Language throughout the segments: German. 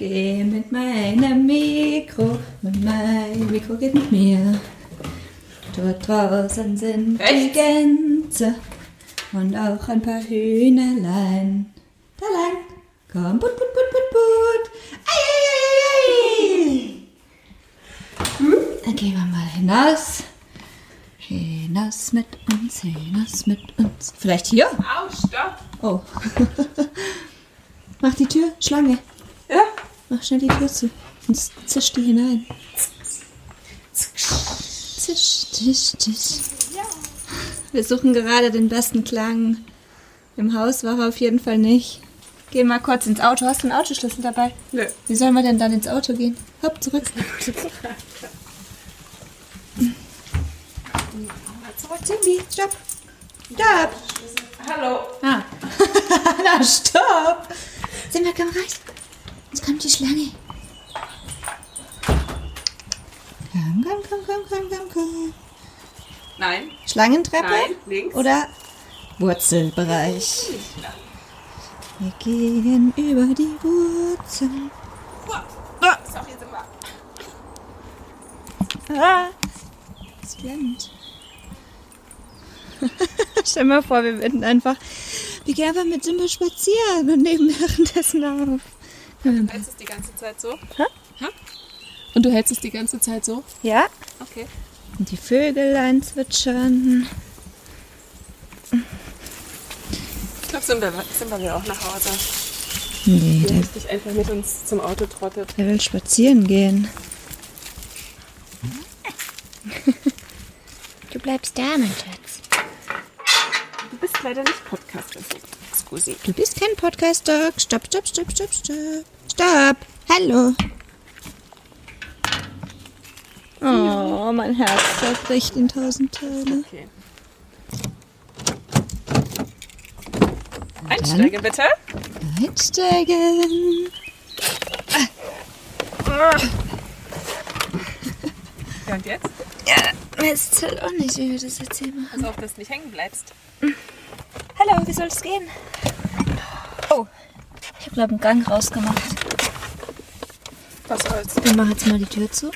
Geh mit meinem Mikro, und mein Mikro geht mit mir. Dort draußen sind die Echt? Gänse und auch ein paar Hühnerlein. Da lang, komm, put, put, put, put, put. Ei, ei, ei, ei, ei. Dann gehen wir mal hinaus. Hinaus mit uns, hinaus mit uns. Vielleicht hier? Au, stopp. Oh. Mach die Tür, Schlange. Mach schnell die Tür zu. Sonst zischt die hinein. Zisch, zisch, zisch. Wir suchen gerade den besten Klang. Im Haus war er auf jeden Fall nicht. Geh mal kurz ins Auto. Hast du einen Autoschlüssel dabei? Nö. Wie sollen wir denn dann ins Auto gehen? Hopp, zurück. Zurück, Timbi. Stopp. Stopp. Hallo. Ah. Na, stopp. Simba, komm rein. Jetzt kommt die Schlange. Komm, komm, komm, komm, komm, komm, komm. Nein. Schlangentreppe? Nein, links. Oder Wurzelbereich? Wir gehen über die Wurzeln. Ist auch hier sind wir. Ah, es blendet. Stell mal vor, wir würden einfach, wir gehen einfach mit Simba spazieren und nehmen währenddessen auf. Du hältst es die ganze Zeit so? Hä? Und du hältst es die ganze Zeit so? Ja, Okay. und die Vögelein zwitschern. Ich glaube, Simba, Simba will auch nach Hause. Nee, Du der, hast dich einfach mit uns zum Auto trottet. der will spazieren gehen. Du bleibst da, mein Schatz. Du bist leider nicht Podcaster. Excusi. Du bist kein Podcast-Dog. Stopp, stopp, stopp, stopp, stopp. Stopp. Hallo. Oh, mein Herz zerbricht in tausend Teile. Okay. Einsteigen bitte. Einsteigen. Ja, und jetzt? Ja, jetzt halt auch nicht, wie wir das jetzt hier machen. Pass auf, dass du nicht hängen bleibst. Hallo, wie soll es gehen? Oh, ich habe glaube einen Gang rausgemacht. Was soll's? Ich mache jetzt mal die Tür zu.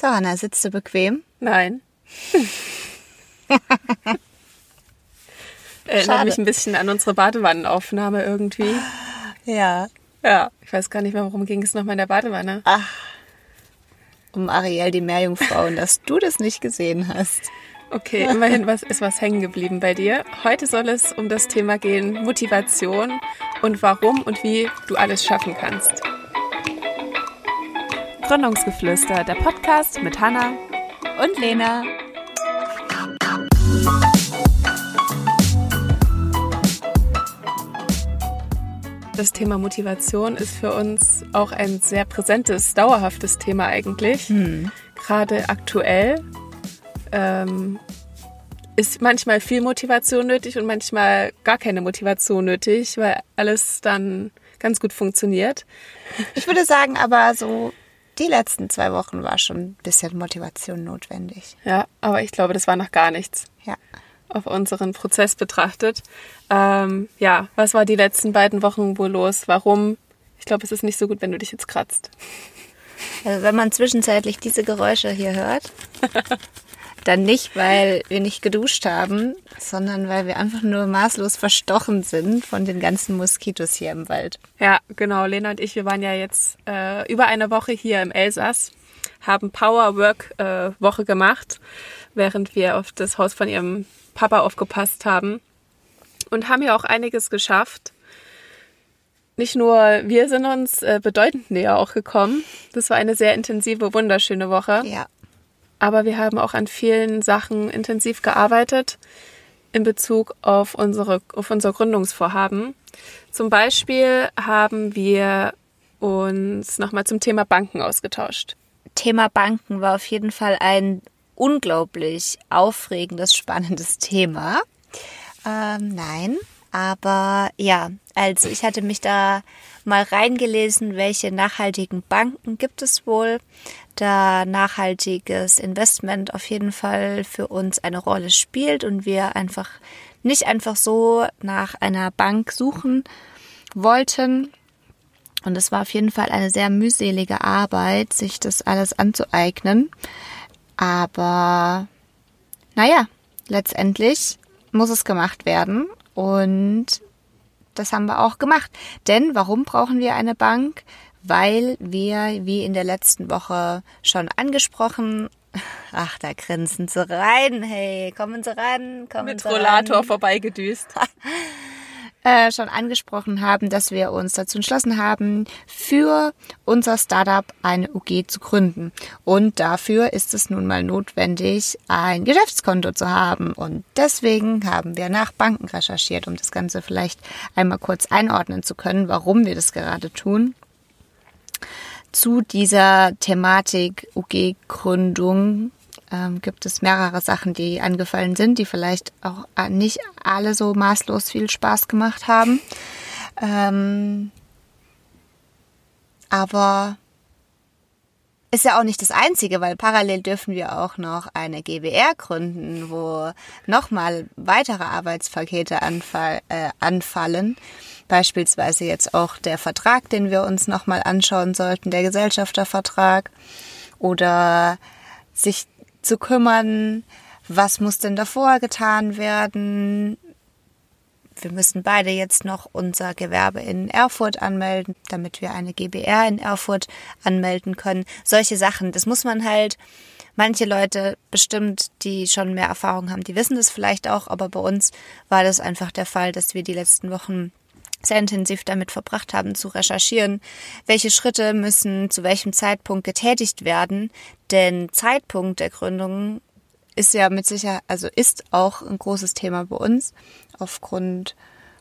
So, Anna, sitzt du bequem? Nein. Erinnert mich ein bisschen an unsere Badewannenaufnahme irgendwie. Ja. Ja, ich weiß gar nicht mehr, worum ging es nochmal in der Badewanne. Um Ariel, die Meerjungfrau, und dass du das nicht gesehen hast. Okay, immerhin was, ist was hängen geblieben bei dir. Heute soll es um das Thema gehen, Motivation und warum und wie du alles schaffen kannst. Gründungsgeflüster, der Podcast mit Hanna. Und Lena. Das Thema Motivation ist für uns auch ein sehr präsentes, dauerhaftes Thema eigentlich. Gerade aktuell ähm, ist manchmal viel Motivation nötig und manchmal gar keine Motivation nötig, weil alles dann ganz gut funktioniert. Ich würde sagen, aber so die letzten zwei Wochen war schon ein bisschen Motivation notwendig. Ja, aber ich glaube, das war noch gar nichts Ja. auf unseren Prozess betrachtet. Ähm, ja, was war die letzten beiden Wochen wohl los? Warum? Ich glaube, es ist nicht so gut, wenn du dich jetzt kratzt. Also wenn man zwischenzeitlich diese Geräusche hier hört, dann nicht, weil wir nicht geduscht haben, sondern weil wir einfach nur maßlos verstochen sind von den ganzen Moskitos hier im Wald. Ja, genau. Lena und ich, wir waren ja jetzt äh, über eine Woche hier im Elsass, haben Power Work äh, Woche gemacht, während wir auf das Haus von ihrem Papa aufgepasst haben und haben ja auch einiges geschafft. Nicht nur wir sind uns äh, bedeutend näher auch gekommen. Das war eine sehr intensive, wunderschöne Woche. Ja. Aber wir haben auch an vielen Sachen intensiv gearbeitet in Bezug auf, unsere, auf unser Gründungsvorhaben. Zum Beispiel haben wir uns nochmal zum Thema Banken ausgetauscht. Thema Banken war auf jeden Fall ein unglaublich aufregendes, spannendes Thema. Ähm, nein, aber ja, also ich hatte mich da mal reingelesen, welche nachhaltigen Banken gibt es wohl, da nachhaltiges Investment auf jeden Fall für uns eine Rolle spielt und wir einfach nicht einfach so nach einer Bank suchen, wollten. Und es war auf jeden Fall eine sehr mühselige Arbeit, sich das alles anzueignen. Aber naja, letztendlich muss es gemacht werden. Und das haben wir auch gemacht. Denn warum brauchen wir eine Bank? Weil wir, wie in der letzten Woche schon angesprochen, ach, da grinsen sie rein, hey, kommen sie ran, kommen Mit sie Rollator vorbeigedüst. äh, schon angesprochen haben, dass wir uns dazu entschlossen haben, für unser Startup eine UG zu gründen. Und dafür ist es nun mal notwendig, ein Geschäftskonto zu haben. Und deswegen haben wir nach Banken recherchiert, um das Ganze vielleicht einmal kurz einordnen zu können, warum wir das gerade tun. Zu dieser Thematik UG-Gründung ähm, gibt es mehrere Sachen, die angefallen sind, die vielleicht auch äh, nicht alle so maßlos viel Spaß gemacht haben. Ähm, aber ist ja auch nicht das Einzige, weil parallel dürfen wir auch noch eine GBR gründen, wo nochmal weitere Arbeitspakete anfall, äh, anfallen. Beispielsweise jetzt auch der Vertrag, den wir uns nochmal anschauen sollten, der Gesellschaftervertrag. Oder sich zu kümmern, was muss denn davor getan werden. Wir müssen beide jetzt noch unser Gewerbe in Erfurt anmelden, damit wir eine GBR in Erfurt anmelden können. Solche Sachen, das muss man halt, manche Leute bestimmt, die schon mehr Erfahrung haben, die wissen das vielleicht auch, aber bei uns war das einfach der Fall, dass wir die letzten Wochen sehr intensiv damit verbracht haben zu recherchieren, welche Schritte müssen zu welchem Zeitpunkt getätigt werden, denn Zeitpunkt der Gründung ist ja mit Sicherheit, also ist auch ein großes Thema bei uns aufgrund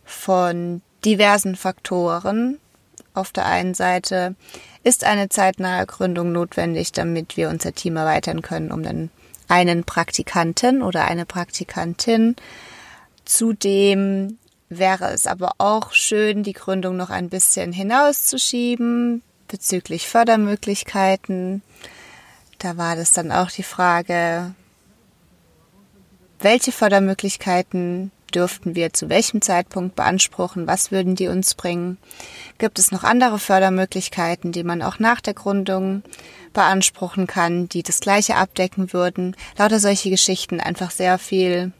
von diversen Faktoren. Auf der einen Seite ist eine zeitnahe Gründung notwendig, damit wir unser Team erweitern können, um dann einen Praktikanten oder eine Praktikantin zudem wäre es aber auch schön, die Gründung noch ein bisschen hinauszuschieben bezüglich Fördermöglichkeiten. Da war das dann auch die Frage, welche Fördermöglichkeiten dürften wir zu welchem Zeitpunkt beanspruchen? Was würden die uns bringen? Gibt es noch andere Fördermöglichkeiten, die man auch nach der Gründung beanspruchen kann, die das gleiche abdecken würden? Lauter solche Geschichten, einfach sehr viel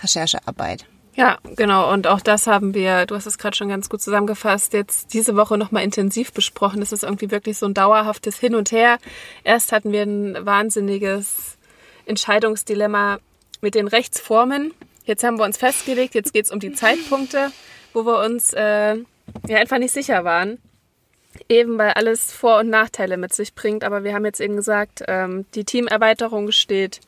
Recherchearbeit. Ja, genau. Und auch das haben wir, du hast es gerade schon ganz gut zusammengefasst, jetzt diese Woche nochmal intensiv besprochen. Das ist irgendwie wirklich so ein dauerhaftes Hin und Her. Erst hatten wir ein wahnsinniges Entscheidungsdilemma mit den Rechtsformen. Jetzt haben wir uns festgelegt, jetzt geht es um die Zeitpunkte, wo wir uns äh, ja einfach nicht sicher waren. Eben weil alles Vor- und Nachteile mit sich bringt. Aber wir haben jetzt eben gesagt, ähm, die Teamerweiterung steht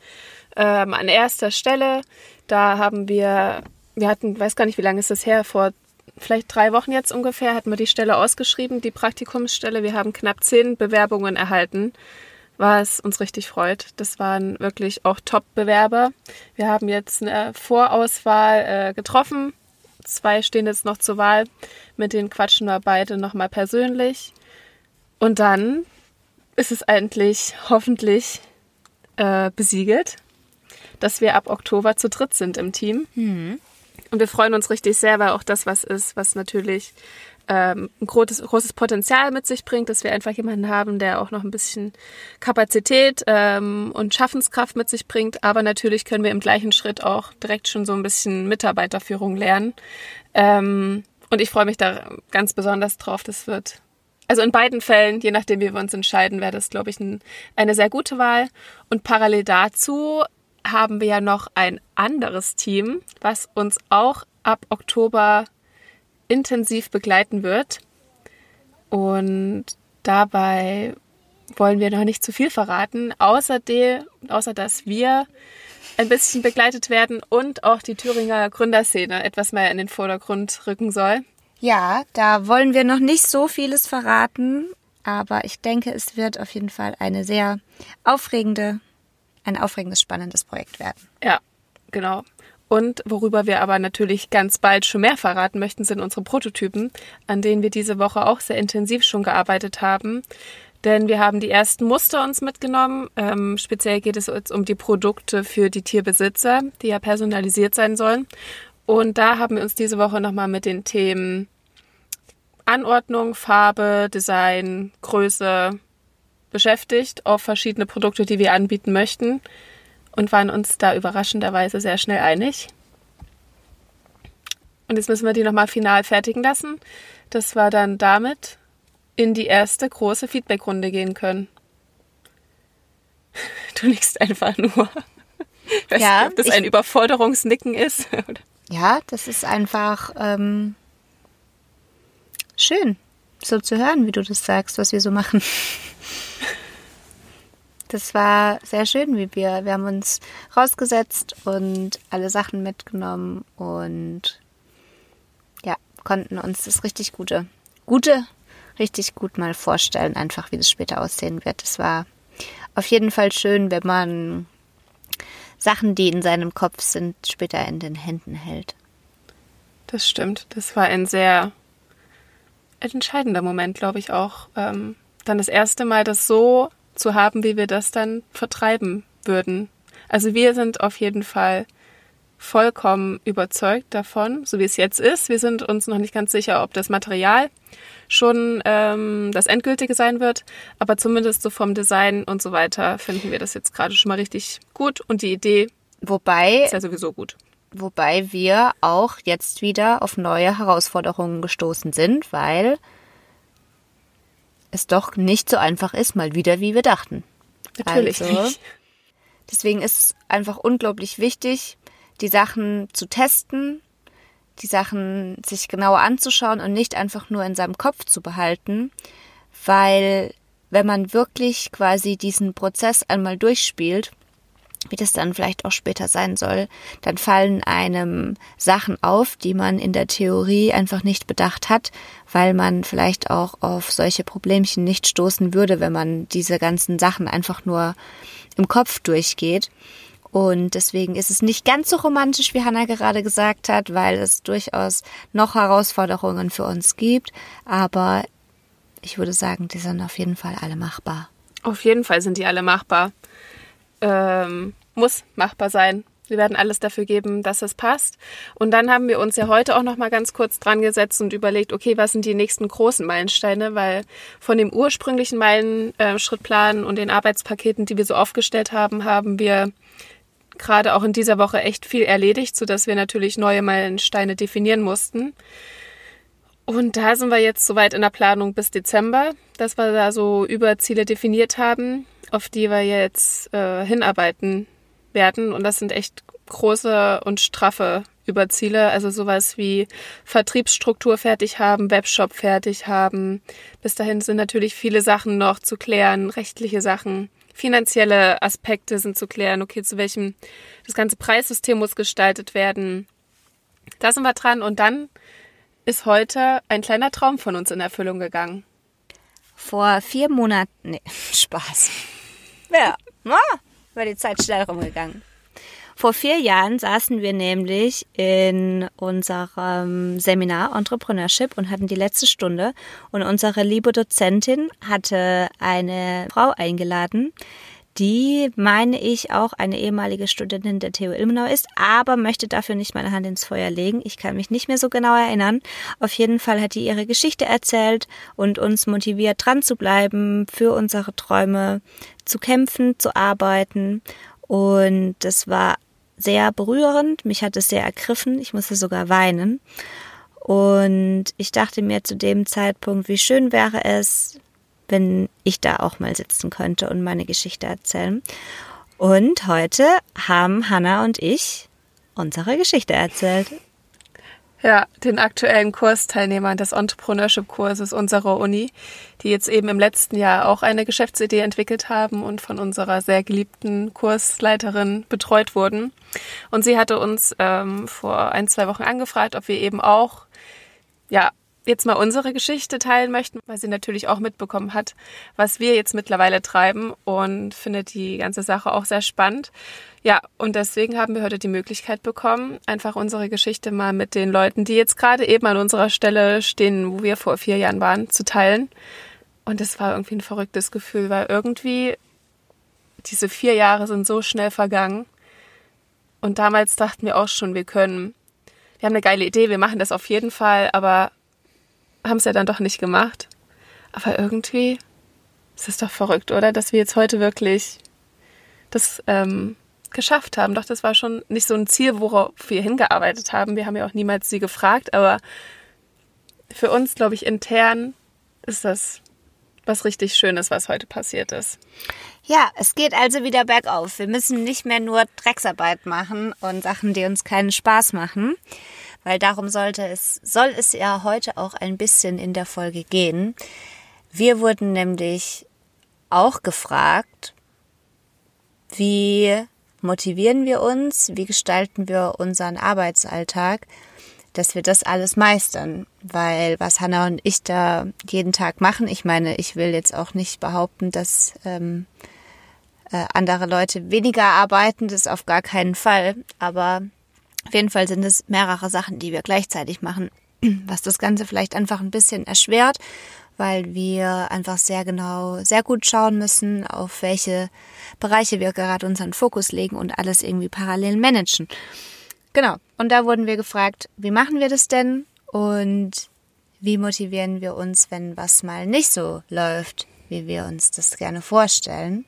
ähm, an erster Stelle. Da haben wir wir hatten, weiß gar nicht, wie lange ist das her, vor vielleicht drei Wochen jetzt ungefähr, hatten wir die Stelle ausgeschrieben, die Praktikumsstelle. Wir haben knapp zehn Bewerbungen erhalten, was uns richtig freut. Das waren wirklich auch Top-Bewerber. Wir haben jetzt eine Vorauswahl äh, getroffen. Zwei stehen jetzt noch zur Wahl. Mit denen quatschen wir beide nochmal persönlich. Und dann ist es eigentlich hoffentlich äh, besiegelt, dass wir ab Oktober zu dritt sind im Team. Mhm. Und wir freuen uns richtig sehr, weil auch das was ist, was natürlich ähm, ein großes, großes Potenzial mit sich bringt, dass wir einfach jemanden haben, der auch noch ein bisschen Kapazität ähm, und Schaffenskraft mit sich bringt. Aber natürlich können wir im gleichen Schritt auch direkt schon so ein bisschen Mitarbeiterführung lernen. Ähm, und ich freue mich da ganz besonders drauf. Das wird, also in beiden Fällen, je nachdem, wie wir uns entscheiden, wäre das, glaube ich, ein, eine sehr gute Wahl. Und parallel dazu haben wir ja noch ein anderes Team, was uns auch ab Oktober intensiv begleiten wird. Und dabei wollen wir noch nicht zu viel verraten, außer, de, außer dass wir ein bisschen begleitet werden und auch die Thüringer Gründerszene etwas mehr in den Vordergrund rücken soll. Ja, da wollen wir noch nicht so vieles verraten, aber ich denke, es wird auf jeden Fall eine sehr aufregende, ein aufregendes, spannendes Projekt werden. Ja, genau. Und worüber wir aber natürlich ganz bald schon mehr verraten möchten, sind unsere Prototypen, an denen wir diese Woche auch sehr intensiv schon gearbeitet haben. Denn wir haben die ersten Muster uns mitgenommen. Ähm, speziell geht es jetzt um die Produkte für die Tierbesitzer, die ja personalisiert sein sollen. Und da haben wir uns diese Woche nochmal mit den Themen Anordnung, Farbe, Design, Größe beschäftigt auf verschiedene Produkte, die wir anbieten möchten und waren uns da überraschenderweise sehr schnell einig. Und jetzt müssen wir die nochmal final fertigen lassen, dass wir dann damit in die erste große Feedbackrunde gehen können. Du nickst einfach nur. Ich weiß Ja, nicht, ob das ich- ein Überforderungsnicken ist. Ja, das ist einfach ähm, schön, so zu hören, wie du das sagst, was wir so machen. Das war sehr schön, wie wir, wir haben uns rausgesetzt und alle Sachen mitgenommen und ja, konnten uns das richtig gute, gute, richtig gut mal vorstellen, einfach wie das später aussehen wird. Es war auf jeden Fall schön, wenn man Sachen, die in seinem Kopf sind, später in den Händen hält. Das stimmt. Das war ein sehr entscheidender Moment, glaube ich auch. Ähm, dann das erste Mal das so zu haben, wie wir das dann vertreiben würden. Also wir sind auf jeden Fall vollkommen überzeugt davon, so wie es jetzt ist. Wir sind uns noch nicht ganz sicher, ob das Material schon ähm, das Endgültige sein wird, aber zumindest so vom Design und so weiter finden wir das jetzt gerade schon mal richtig gut und die Idee Wobei, ist ja sowieso gut. wobei wir auch jetzt wieder auf neue Herausforderungen gestoßen sind, weil es doch nicht so einfach ist, mal wieder, wie wir dachten. Natürlich Also, nicht. Deswegen ist es einfach unglaublich wichtig, die Sachen zu testen, die Sachen sich genauer anzuschauen und nicht einfach nur in seinem Kopf zu behalten, weil wenn man wirklich quasi diesen Prozess einmal durchspielt, wie das dann vielleicht auch später sein soll, dann fallen einem Sachen auf, die man in der Theorie einfach nicht bedacht hat, weil man vielleicht auch auf solche Problemchen nicht stoßen würde, wenn man diese ganzen Sachen einfach nur im Kopf durchgeht. Und deswegen ist es nicht ganz so romantisch, wie Hannah gerade gesagt hat, weil es durchaus noch Herausforderungen für uns gibt. Aber ich würde sagen, die sind auf jeden Fall alle machbar. Auf jeden Fall sind die alle machbar. Ähm, muss machbar sein. Wir werden alles dafür geben, dass es passt. Und dann haben wir uns ja heute auch noch mal ganz kurz dran gesetzt und überlegt, okay, was sind die nächsten großen Meilensteine? Weil von dem ursprünglichen Meilenschrittplan und den Arbeitspaketen, die wir so aufgestellt haben, haben wir gerade auch in dieser Woche echt viel erledigt, sodass wir natürlich neue Meilensteine definieren mussten. Und da sind wir jetzt soweit in der Planung bis Dezember, dass wir da so Überziele definiert haben, auf die wir jetzt äh, hinarbeiten werden. Und das sind echt große und straffe Überziele. Also sowas wie Vertriebsstruktur fertig haben, Webshop fertig haben. Bis dahin sind natürlich viele Sachen noch zu klären, rechtliche Sachen. Finanzielle Aspekte sind zu klären. Okay, zu welchem das ganze Preissystem muss gestaltet werden. Da sind wir dran. Und dann ist heute ein kleiner Traum von uns in Erfüllung gegangen. Vor vier Monaten, nee, Spaß. Ja, ah, war die Zeit schnell rumgegangen. Vor vier Jahren saßen wir nämlich in unserem Seminar Entrepreneurship und hatten die letzte Stunde und unsere liebe Dozentin hatte eine Frau eingeladen, die, meine ich, auch eine ehemalige Studentin der TU Ilmenau ist, aber möchte dafür nicht meine Hand ins Feuer legen. Ich kann mich nicht mehr so genau erinnern. Auf jeden Fall hat die ihre Geschichte erzählt und uns motiviert, dran zu bleiben, für unsere Träume zu kämpfen, zu arbeiten. Und das war sehr berührend. Mich hat es sehr ergriffen. Ich musste sogar weinen. Und ich dachte mir zu dem Zeitpunkt, wie schön wäre es, wenn ich da auch mal sitzen könnte und meine Geschichte erzählen. Und heute haben Hannah und ich unsere Geschichte erzählt. Ja, den aktuellen Kursteilnehmern des Entrepreneurship-Kurses unserer Uni, die jetzt eben im letzten Jahr auch eine Geschäftsidee entwickelt haben und von unserer sehr geliebten Kursleiterin betreut wurden. Und sie hatte uns ähm, vor ein, zwei Wochen angefragt, ob wir eben auch, ja, jetzt mal unsere Geschichte teilen möchten, weil sie natürlich auch mitbekommen hat, was wir jetzt mittlerweile treiben und findet die ganze Sache auch sehr spannend. Ja, und deswegen haben wir heute die Möglichkeit bekommen, einfach unsere Geschichte mal mit den Leuten, die jetzt gerade eben an unserer Stelle stehen, wo wir vor vier Jahren waren, zu teilen. Und es war irgendwie ein verrücktes Gefühl, weil irgendwie diese vier Jahre sind so schnell vergangen. Und damals dachten wir auch schon, wir können, wir haben eine geile Idee, wir machen das auf jeden Fall, aber haben es ja dann doch nicht gemacht. Aber irgendwie ist es doch verrückt, oder? Dass wir jetzt heute wirklich das ähm, geschafft haben. Doch das war schon nicht so ein Ziel, worauf wir hingearbeitet haben. Wir haben ja auch niemals sie gefragt, aber für uns, glaube ich, intern ist das was richtig Schönes, was heute passiert ist. Ja, es geht also wieder bergauf. Wir müssen nicht mehr nur Drecksarbeit machen und Sachen, die uns keinen Spaß machen, weil darum sollte es, soll es ja heute auch ein bisschen in der Folge gehen. Wir wurden nämlich auch gefragt, wie motivieren wir uns, wie gestalten wir unseren Arbeitsalltag, dass wir das alles meistern. Weil was Hannah und ich da jeden Tag machen, ich meine, ich will jetzt auch nicht behaupten, dass ähm, äh, andere Leute weniger arbeiten, das auf gar keinen Fall. Aber auf jeden Fall sind es mehrere Sachen, die wir gleichzeitig machen, was das Ganze vielleicht einfach ein bisschen erschwert, weil wir einfach sehr genau, sehr gut schauen müssen, auf welche Bereiche wir gerade unseren Fokus legen und alles irgendwie parallel managen. Genau. Und da wurden wir gefragt, wie machen wir das denn? Und wie motivieren wir uns, wenn was mal nicht so läuft, wie wir uns das gerne vorstellen?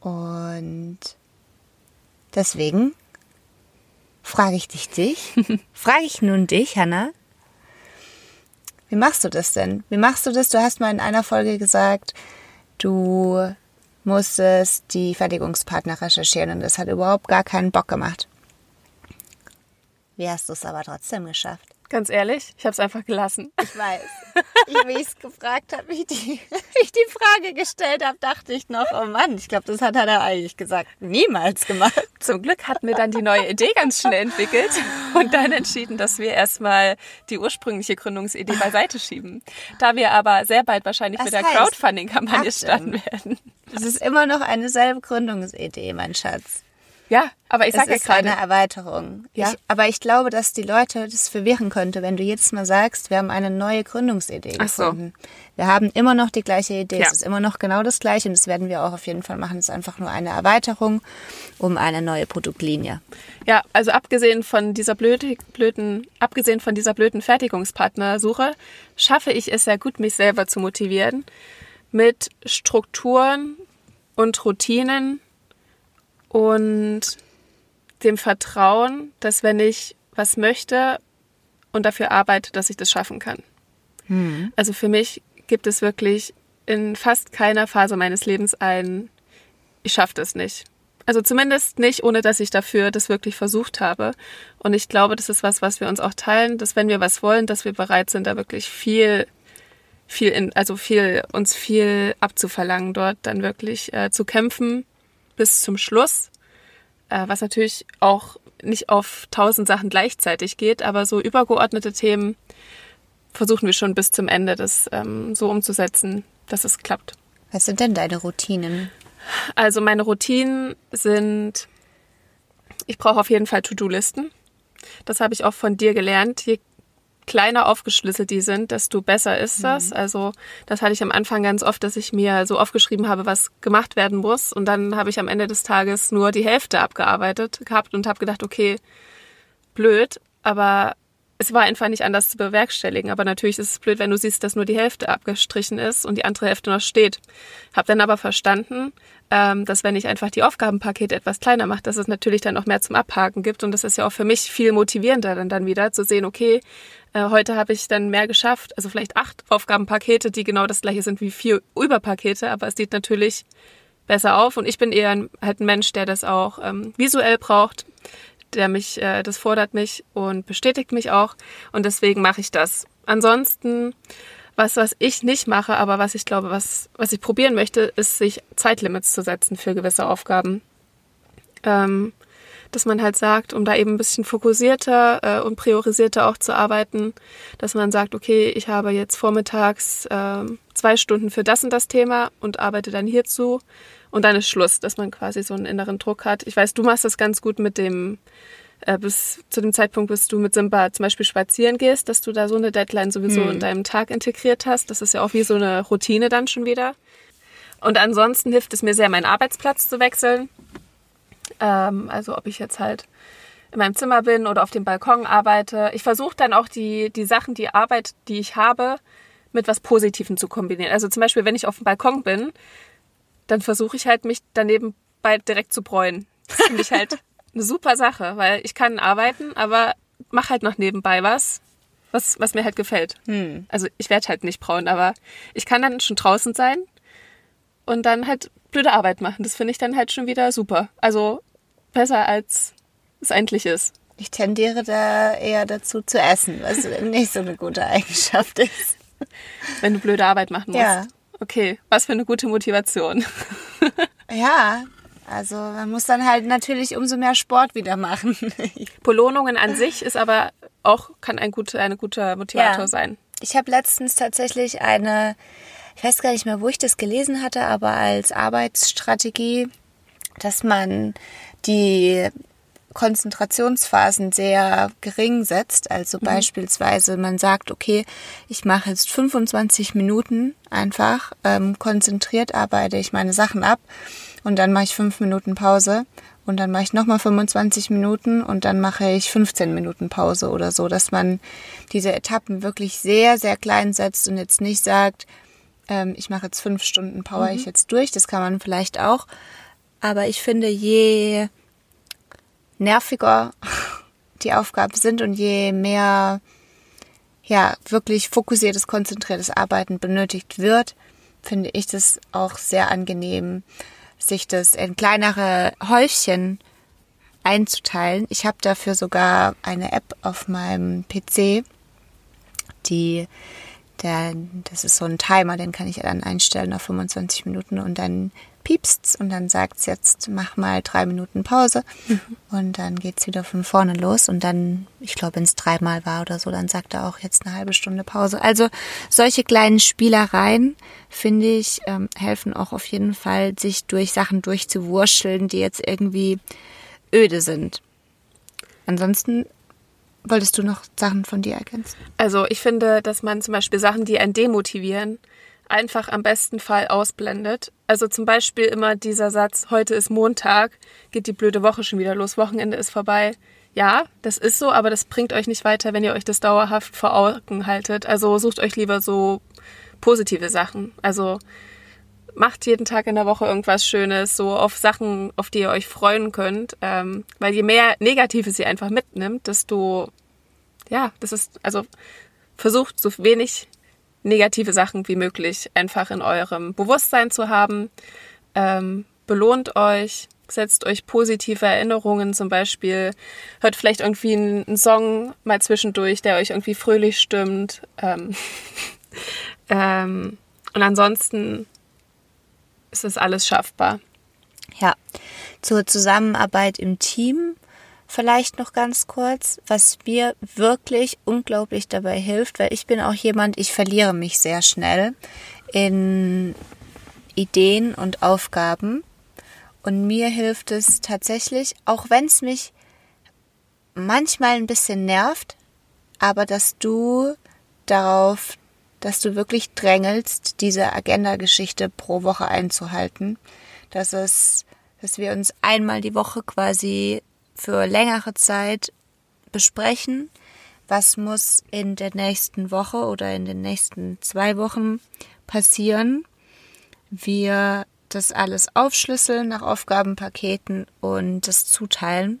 Und deswegen frage ich dich, dich, frage ich nun dich, Hanna. Wie machst du das denn? Wie machst du das? Du hast mal in einer Folge gesagt, du musstest die Fertigungspartner recherchieren und das hat überhaupt gar keinen Bock gemacht. Wie hast du es aber trotzdem geschafft? Ganz ehrlich, ich habe es einfach gelassen. Ich weiß. Ich, wie ich es gefragt habe, wie ich die, wie ich die Frage gestellt habe, dachte ich noch, oh Mann, ich glaube, das hat er eigentlich gesagt, niemals gemacht. Zum Glück hatten wir dann die neue Idee ganz schnell entwickelt und dann entschieden, dass wir erstmal die ursprüngliche Gründungsidee beiseite schieben. Da wir aber sehr bald wahrscheinlich Das mit der Crowdfunding-Kampagne starten werden. Das ist immer noch eine selbe Gründungsidee, mein Schatz. Ja, aber ich sage ja ist eine gerade, Erweiterung. Ja. Ich, aber ich glaube, dass die Leute das verwirren könnte, wenn du jetzt mal sagst, wir haben eine neue Gründungsidee Ach so. gefunden. Wir haben immer noch die gleiche Idee. Ja. Es ist immer noch genau das gleiche und das werden wir auch auf jeden Fall machen. Es ist einfach nur eine Erweiterung um eine neue Produktlinie. ja, also abgesehen von dieser blöde, blöden, abgesehen von dieser blöden Fertigungspartnersuche, schaffe ich es sehr gut, mich selber zu motivieren mit Strukturen und Routinen und dem Vertrauen, dass wenn ich was möchte und dafür arbeite, dass ich das schaffen kann. Also für mich gibt es wirklich in fast keiner Phase meines Lebens ein, ich schaffe das nicht. Also zumindest nicht, ohne dass ich dafür das wirklich versucht habe. Und ich glaube, das ist was, was wir uns auch teilen, dass wenn wir was wollen, dass wir bereit sind, da wirklich viel, viel in, also viel, uns viel abzuverlangen, dort dann wirklich äh, zu kämpfen bis zum Schluss. Äh, was natürlich auch nicht auf tausend Sachen gleichzeitig geht, aber so übergeordnete Themen versuchen wir schon bis zum Ende das ähm, so umzusetzen, dass es klappt. Was sind denn deine Routinen? Also meine Routinen sind, ich brauche auf jeden Fall To-Do-Listen. Das habe ich auch von dir gelernt. Je kleiner aufgeschlüsselt die sind, desto besser ist das. Also das hatte ich am Anfang ganz oft, dass ich mir so aufgeschrieben habe, was gemacht werden muss. Und dann habe ich am Ende des Tages nur die Hälfte abgearbeitet gehabt und habe gedacht, okay, blöd, aber es war einfach nicht anders zu bewerkstelligen. Aber natürlich ist es blöd, wenn du siehst, dass nur die Hälfte abgestrichen ist und die andere Hälfte noch steht. Hab dann aber verstanden, ähm, dass wenn ich einfach die Aufgabenpakete etwas kleiner mache, dass es natürlich dann auch mehr zum Abhaken gibt. Und das ist ja auch für mich viel motivierender dann, dann wieder zu sehen, okay, äh, heute habe ich dann mehr geschafft. Also vielleicht acht Aufgabenpakete, die genau das gleiche sind wie vier Überpakete, aber es sieht natürlich besser auf. Und ich bin eher ein, halt ein Mensch, der das auch ähm, visuell braucht, der mich, äh, das fordert mich und bestätigt mich auch. Und deswegen mache ich das. Ansonsten, was, was ich nicht mache, aber was ich glaube, was, was ich probieren möchte, ist, sich Zeitlimits zu setzen für gewisse Aufgaben. Ähm, dass man halt sagt, um da eben ein bisschen fokussierter äh, und priorisierter auch zu arbeiten, dass man sagt, okay, ich habe jetzt vormittags äh, zwei Stunden für das und das Thema und arbeite dann hierzu und dann ist Schluss, dass man quasi so einen inneren Druck hat. Ich weiß, du machst das ganz gut mit dem, äh, bis zu dem Zeitpunkt, bis du mit Simba zum Beispiel spazieren gehst, dass du da so eine Deadline sowieso in deinem Tag integriert hast. Das ist ja auch wie so eine Routine dann schon wieder. Und ansonsten hilft es mir sehr, meinen Arbeitsplatz zu wechseln. Ähm, also ob ich jetzt halt in meinem Zimmer bin oder auf dem Balkon arbeite. Ich versuche dann auch die, die Sachen, die Arbeit, die ich habe, mit was Positivem zu kombinieren. Also zum Beispiel, wenn ich auf dem Balkon bin, dann versuche ich halt, mich daneben bei direkt zu bräunen. Das finde ich halt eine super Sache, weil ich kann arbeiten, aber mache halt noch nebenbei was, was, was mir halt gefällt. Hm. Also ich werde halt nicht braun, aber ich kann dann schon draußen sein und dann halt blöde Arbeit machen. Das finde ich dann halt schon wieder super. Also besser als es eigentlich ist. Ich tendiere da eher dazu zu essen, was nicht so eine gute Eigenschaft ist. Wenn du blöde Arbeit machen musst. Ja. Okay, was für eine gute Motivation. Ja, also man muss dann halt natürlich umso mehr Sport wieder machen. Belohnungen an sich ist aber auch, kann ein guter, eine guter Motivator Ja. sein. Ich habe letztens tatsächlich eine, ich weiß gar nicht mehr, wo ich das gelesen hatte, aber als Arbeitsstrategie, dass man die Konzentrationsphasen sehr gering setzt. Also beispielsweise man sagt, okay, ich mache jetzt 25 Minuten einfach, ähm, konzentriert arbeite ich meine Sachen ab und dann mache ich fünf Minuten Pause und dann mache ich nochmal 25 Minuten und dann mache ich 15 Minuten Pause oder so, dass man diese Etappen wirklich sehr, sehr klein setzt und jetzt nicht sagt, ähm, ich mache jetzt fünf Stunden Power ich jetzt durch, das kann man vielleicht auch. Aber ich finde, je nerviger die Aufgaben sind und je mehr ja wirklich fokussiertes, konzentriertes Arbeiten benötigt wird, finde ich das auch sehr angenehm, sich das in kleinere Häufchen einzuteilen. Ich habe dafür sogar eine App auf meinem PC, die der, das ist so ein Timer, den kann ich dann einstellen auf 25 Minuten und dann piepst's und dann sagt's jetzt, mach mal drei Minuten Pause und dann geht's wieder von vorne los und dann, ich glaube, wenn es dreimal war oder so, dann sagt er auch jetzt eine halbe Stunde Pause. Also solche kleinen Spielereien, finde ich, ähm, helfen auch auf jeden Fall, sich durch Sachen durchzuwurscheln, die jetzt irgendwie öde sind. Ansonsten wolltest du noch Sachen von dir ergänzen? Also ich finde, dass man zum Beispiel Sachen, die einen demotivieren, einfach am besten Fall ausblendet. Also zum Beispiel immer dieser Satz, heute ist Montag, geht die blöde Woche schon wieder los, Wochenende ist vorbei. Ja, das ist so, aber das bringt euch nicht weiter, wenn ihr euch das dauerhaft vor Augen haltet. Also sucht euch lieber so positive Sachen. Also macht jeden Tag in der Woche irgendwas Schönes, so auf Sachen, auf die ihr euch freuen könnt. Ähm, weil je mehr Negatives ihr einfach mitnimmt, desto, ja, das ist, also versucht so wenig negative Sachen wie möglich einfach in eurem Bewusstsein zu haben. Ähm, belohnt euch, setzt euch positive Erinnerungen, zum Beispiel hört vielleicht irgendwie einen, Song mal zwischendurch, der euch irgendwie fröhlich stimmt. Ähm, ähm, und ansonsten ist es alles schaffbar. Ja, zur Zusammenarbeit im Team vielleicht noch ganz kurz, was mir wirklich unglaublich dabei hilft, weil ich bin auch jemand, ich verliere mich sehr schnell in Ideen und Aufgaben. Und mir hilft es tatsächlich, auch wenn es mich manchmal ein bisschen nervt, aber dass du darauf, dass du wirklich drängelst, diese Agenda-Geschichte pro Woche einzuhalten. Dass es, dass wir uns einmal die Woche quasi für längere Zeit besprechen, was muss in der nächsten Woche oder in den nächsten zwei Wochen passieren. Wir das alles aufschlüsseln nach Aufgabenpaketen und das zuteilen.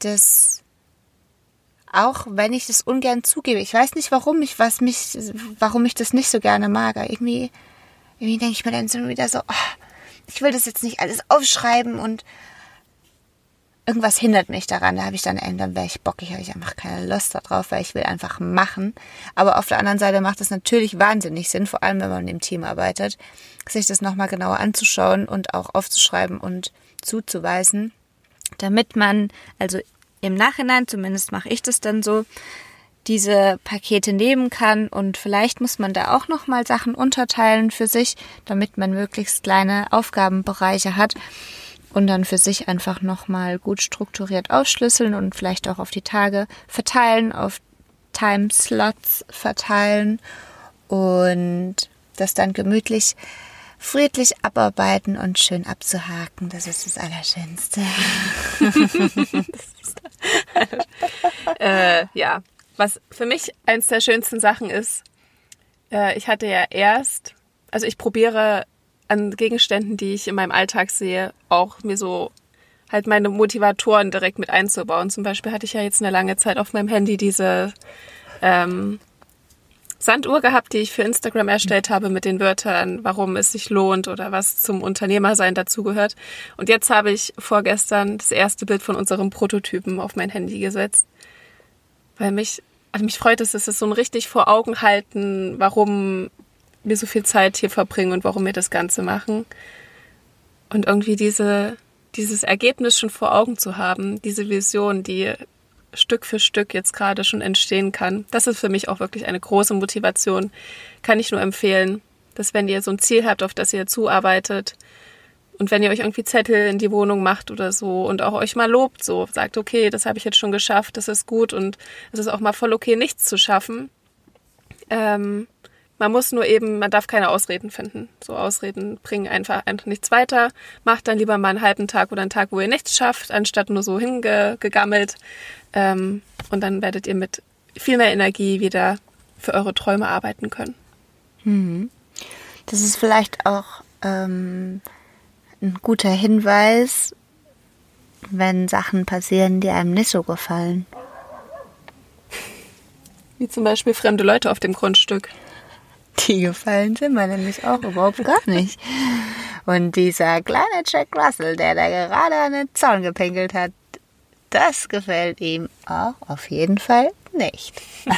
Das auch wenn ich das ungern zugebe. Ich weiß nicht, warum ich was mich, warum ich das nicht so gerne mag. Irgendwie, irgendwie denke ich mir dann so wieder so, oh, ich will das jetzt nicht alles aufschreiben und irgendwas hindert mich daran. Da habe ich dann, dann wäre ich bockig, habe ich einfach keine Lust darauf, weil ich will einfach machen. Aber auf der anderen Seite macht es natürlich wahnsinnig Sinn, vor allem wenn man im Team arbeitet, sich das nochmal genauer anzuschauen und auch aufzuschreiben und zuzuweisen, damit man, also im Nachhinein, zumindest mache ich das dann so, diese Pakete nehmen kann und vielleicht muss man da auch noch mal Sachen unterteilen für sich, damit man möglichst kleine Aufgabenbereiche hat und dann für sich einfach noch mal gut strukturiert aufschlüsseln und vielleicht auch auf die Tage verteilen, auf Timeslots verteilen und das dann gemütlich friedlich abarbeiten und schön abzuhaken. Das ist das Allerschönste. äh, ja, was für mich eins der schönsten Sachen ist, äh, ich hatte ja erst, also ich probiere an Gegenständen, die ich in meinem Alltag sehe, auch mir so halt meine Motivatoren direkt mit einzubauen. Zum Beispiel hatte ich ja jetzt eine lange Zeit auf meinem Handy diese ähm, Sanduhr gehabt, die ich für Instagram erstellt habe mit den Wörtern, warum es sich lohnt oder was zum Unternehmersein dazugehört. Und jetzt habe ich vorgestern das erste Bild von unserem Prototypen auf mein Handy gesetzt, weil mich, also mich freut es, dass es so ein richtig vor Augen halten, warum wir so viel Zeit hier verbringen und warum wir das Ganze machen. Und irgendwie diese, dieses Ergebnis schon vor Augen zu haben, diese Vision, die Stück für Stück jetzt gerade schon entstehen kann. Das ist für mich auch wirklich eine große Motivation. Kann ich nur empfehlen, dass wenn ihr so ein Ziel habt, auf das ihr zuarbeitet und wenn ihr euch irgendwie Zettel in die Wohnung macht oder so und auch euch mal lobt, so sagt, okay, das habe ich jetzt schon geschafft, das ist gut und es ist auch mal voll okay, nichts zu schaffen. Ähm, man muss nur eben, man darf keine Ausreden finden. So Ausreden bringen einfach, einfach nichts weiter. Macht dann lieber mal einen halben Tag oder einen Tag, wo ihr nichts schafft, anstatt nur so hingegammelt. Ähm, und dann werdet ihr mit viel mehr Energie wieder für eure Träume arbeiten können. Mhm. Das ist vielleicht auch ähm, ein guter Hinweis, wenn Sachen passieren, die einem nicht so gefallen. Wie zum Beispiel fremde Leute auf dem Grundstück. Die gefallen sind mir nämlich auch überhaupt gar nicht. Und dieser kleine Jack Russell, der da gerade an den Zaun gepinkelt hat, das gefällt ihm auch auf jeden Fall nicht.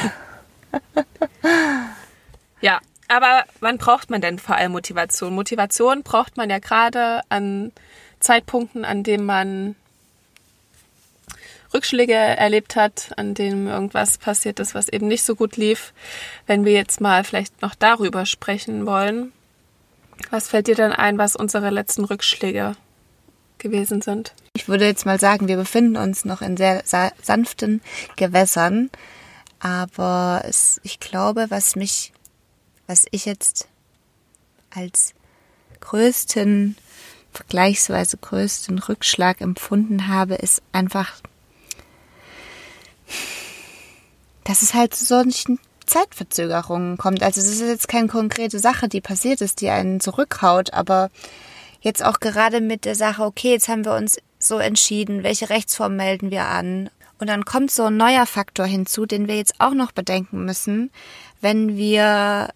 ja, aber wann braucht man denn vor allem Motivation? Motivation braucht man ja gerade an Zeitpunkten, an denen man Rückschläge erlebt hat, an denen irgendwas passiert ist, was eben nicht so gut lief. Wenn wir jetzt mal vielleicht noch darüber sprechen wollen, was fällt dir denn ein, was unsere letzten Rückschläge gewesen sind? Ich würde jetzt mal sagen, wir befinden uns noch in sehr sanften Gewässern, aber es, ich glaube, was mich, was ich jetzt als größten, vergleichsweise größten Rückschlag empfunden habe, ist einfach dass es halt zu solchen Zeitverzögerungen kommt. Also es ist jetzt keine konkrete Sache, die passiert ist, die einen zurückhaut, aber jetzt auch gerade mit der Sache, okay, jetzt haben wir uns so entschieden, welche Rechtsform melden wir an. Und dann kommt so ein neuer Faktor hinzu, den wir jetzt auch noch bedenken müssen, wenn wir,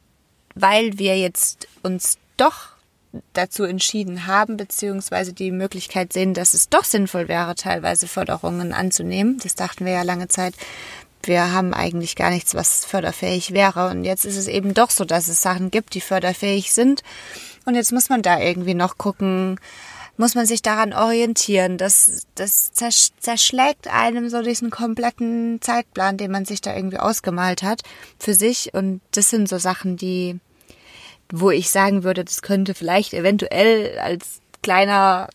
weil wir jetzt uns doch dazu entschieden haben, beziehungsweise die Möglichkeit sehen, dass es doch sinnvoll wäre, teilweise Förderungen anzunehmen. Das dachten wir ja lange Zeit. Wir haben eigentlich gar nichts, was förderfähig wäre. Und jetzt ist es eben doch so, dass es Sachen gibt, die förderfähig sind. Und jetzt muss man da irgendwie noch gucken, muss man sich daran orientieren. Das, das zerschlägt einem so diesen kompletten Zeitplan, den man sich da irgendwie ausgemalt hat für sich. Und das sind so Sachen, die, wo ich sagen würde, das könnte vielleicht eventuell als kleiner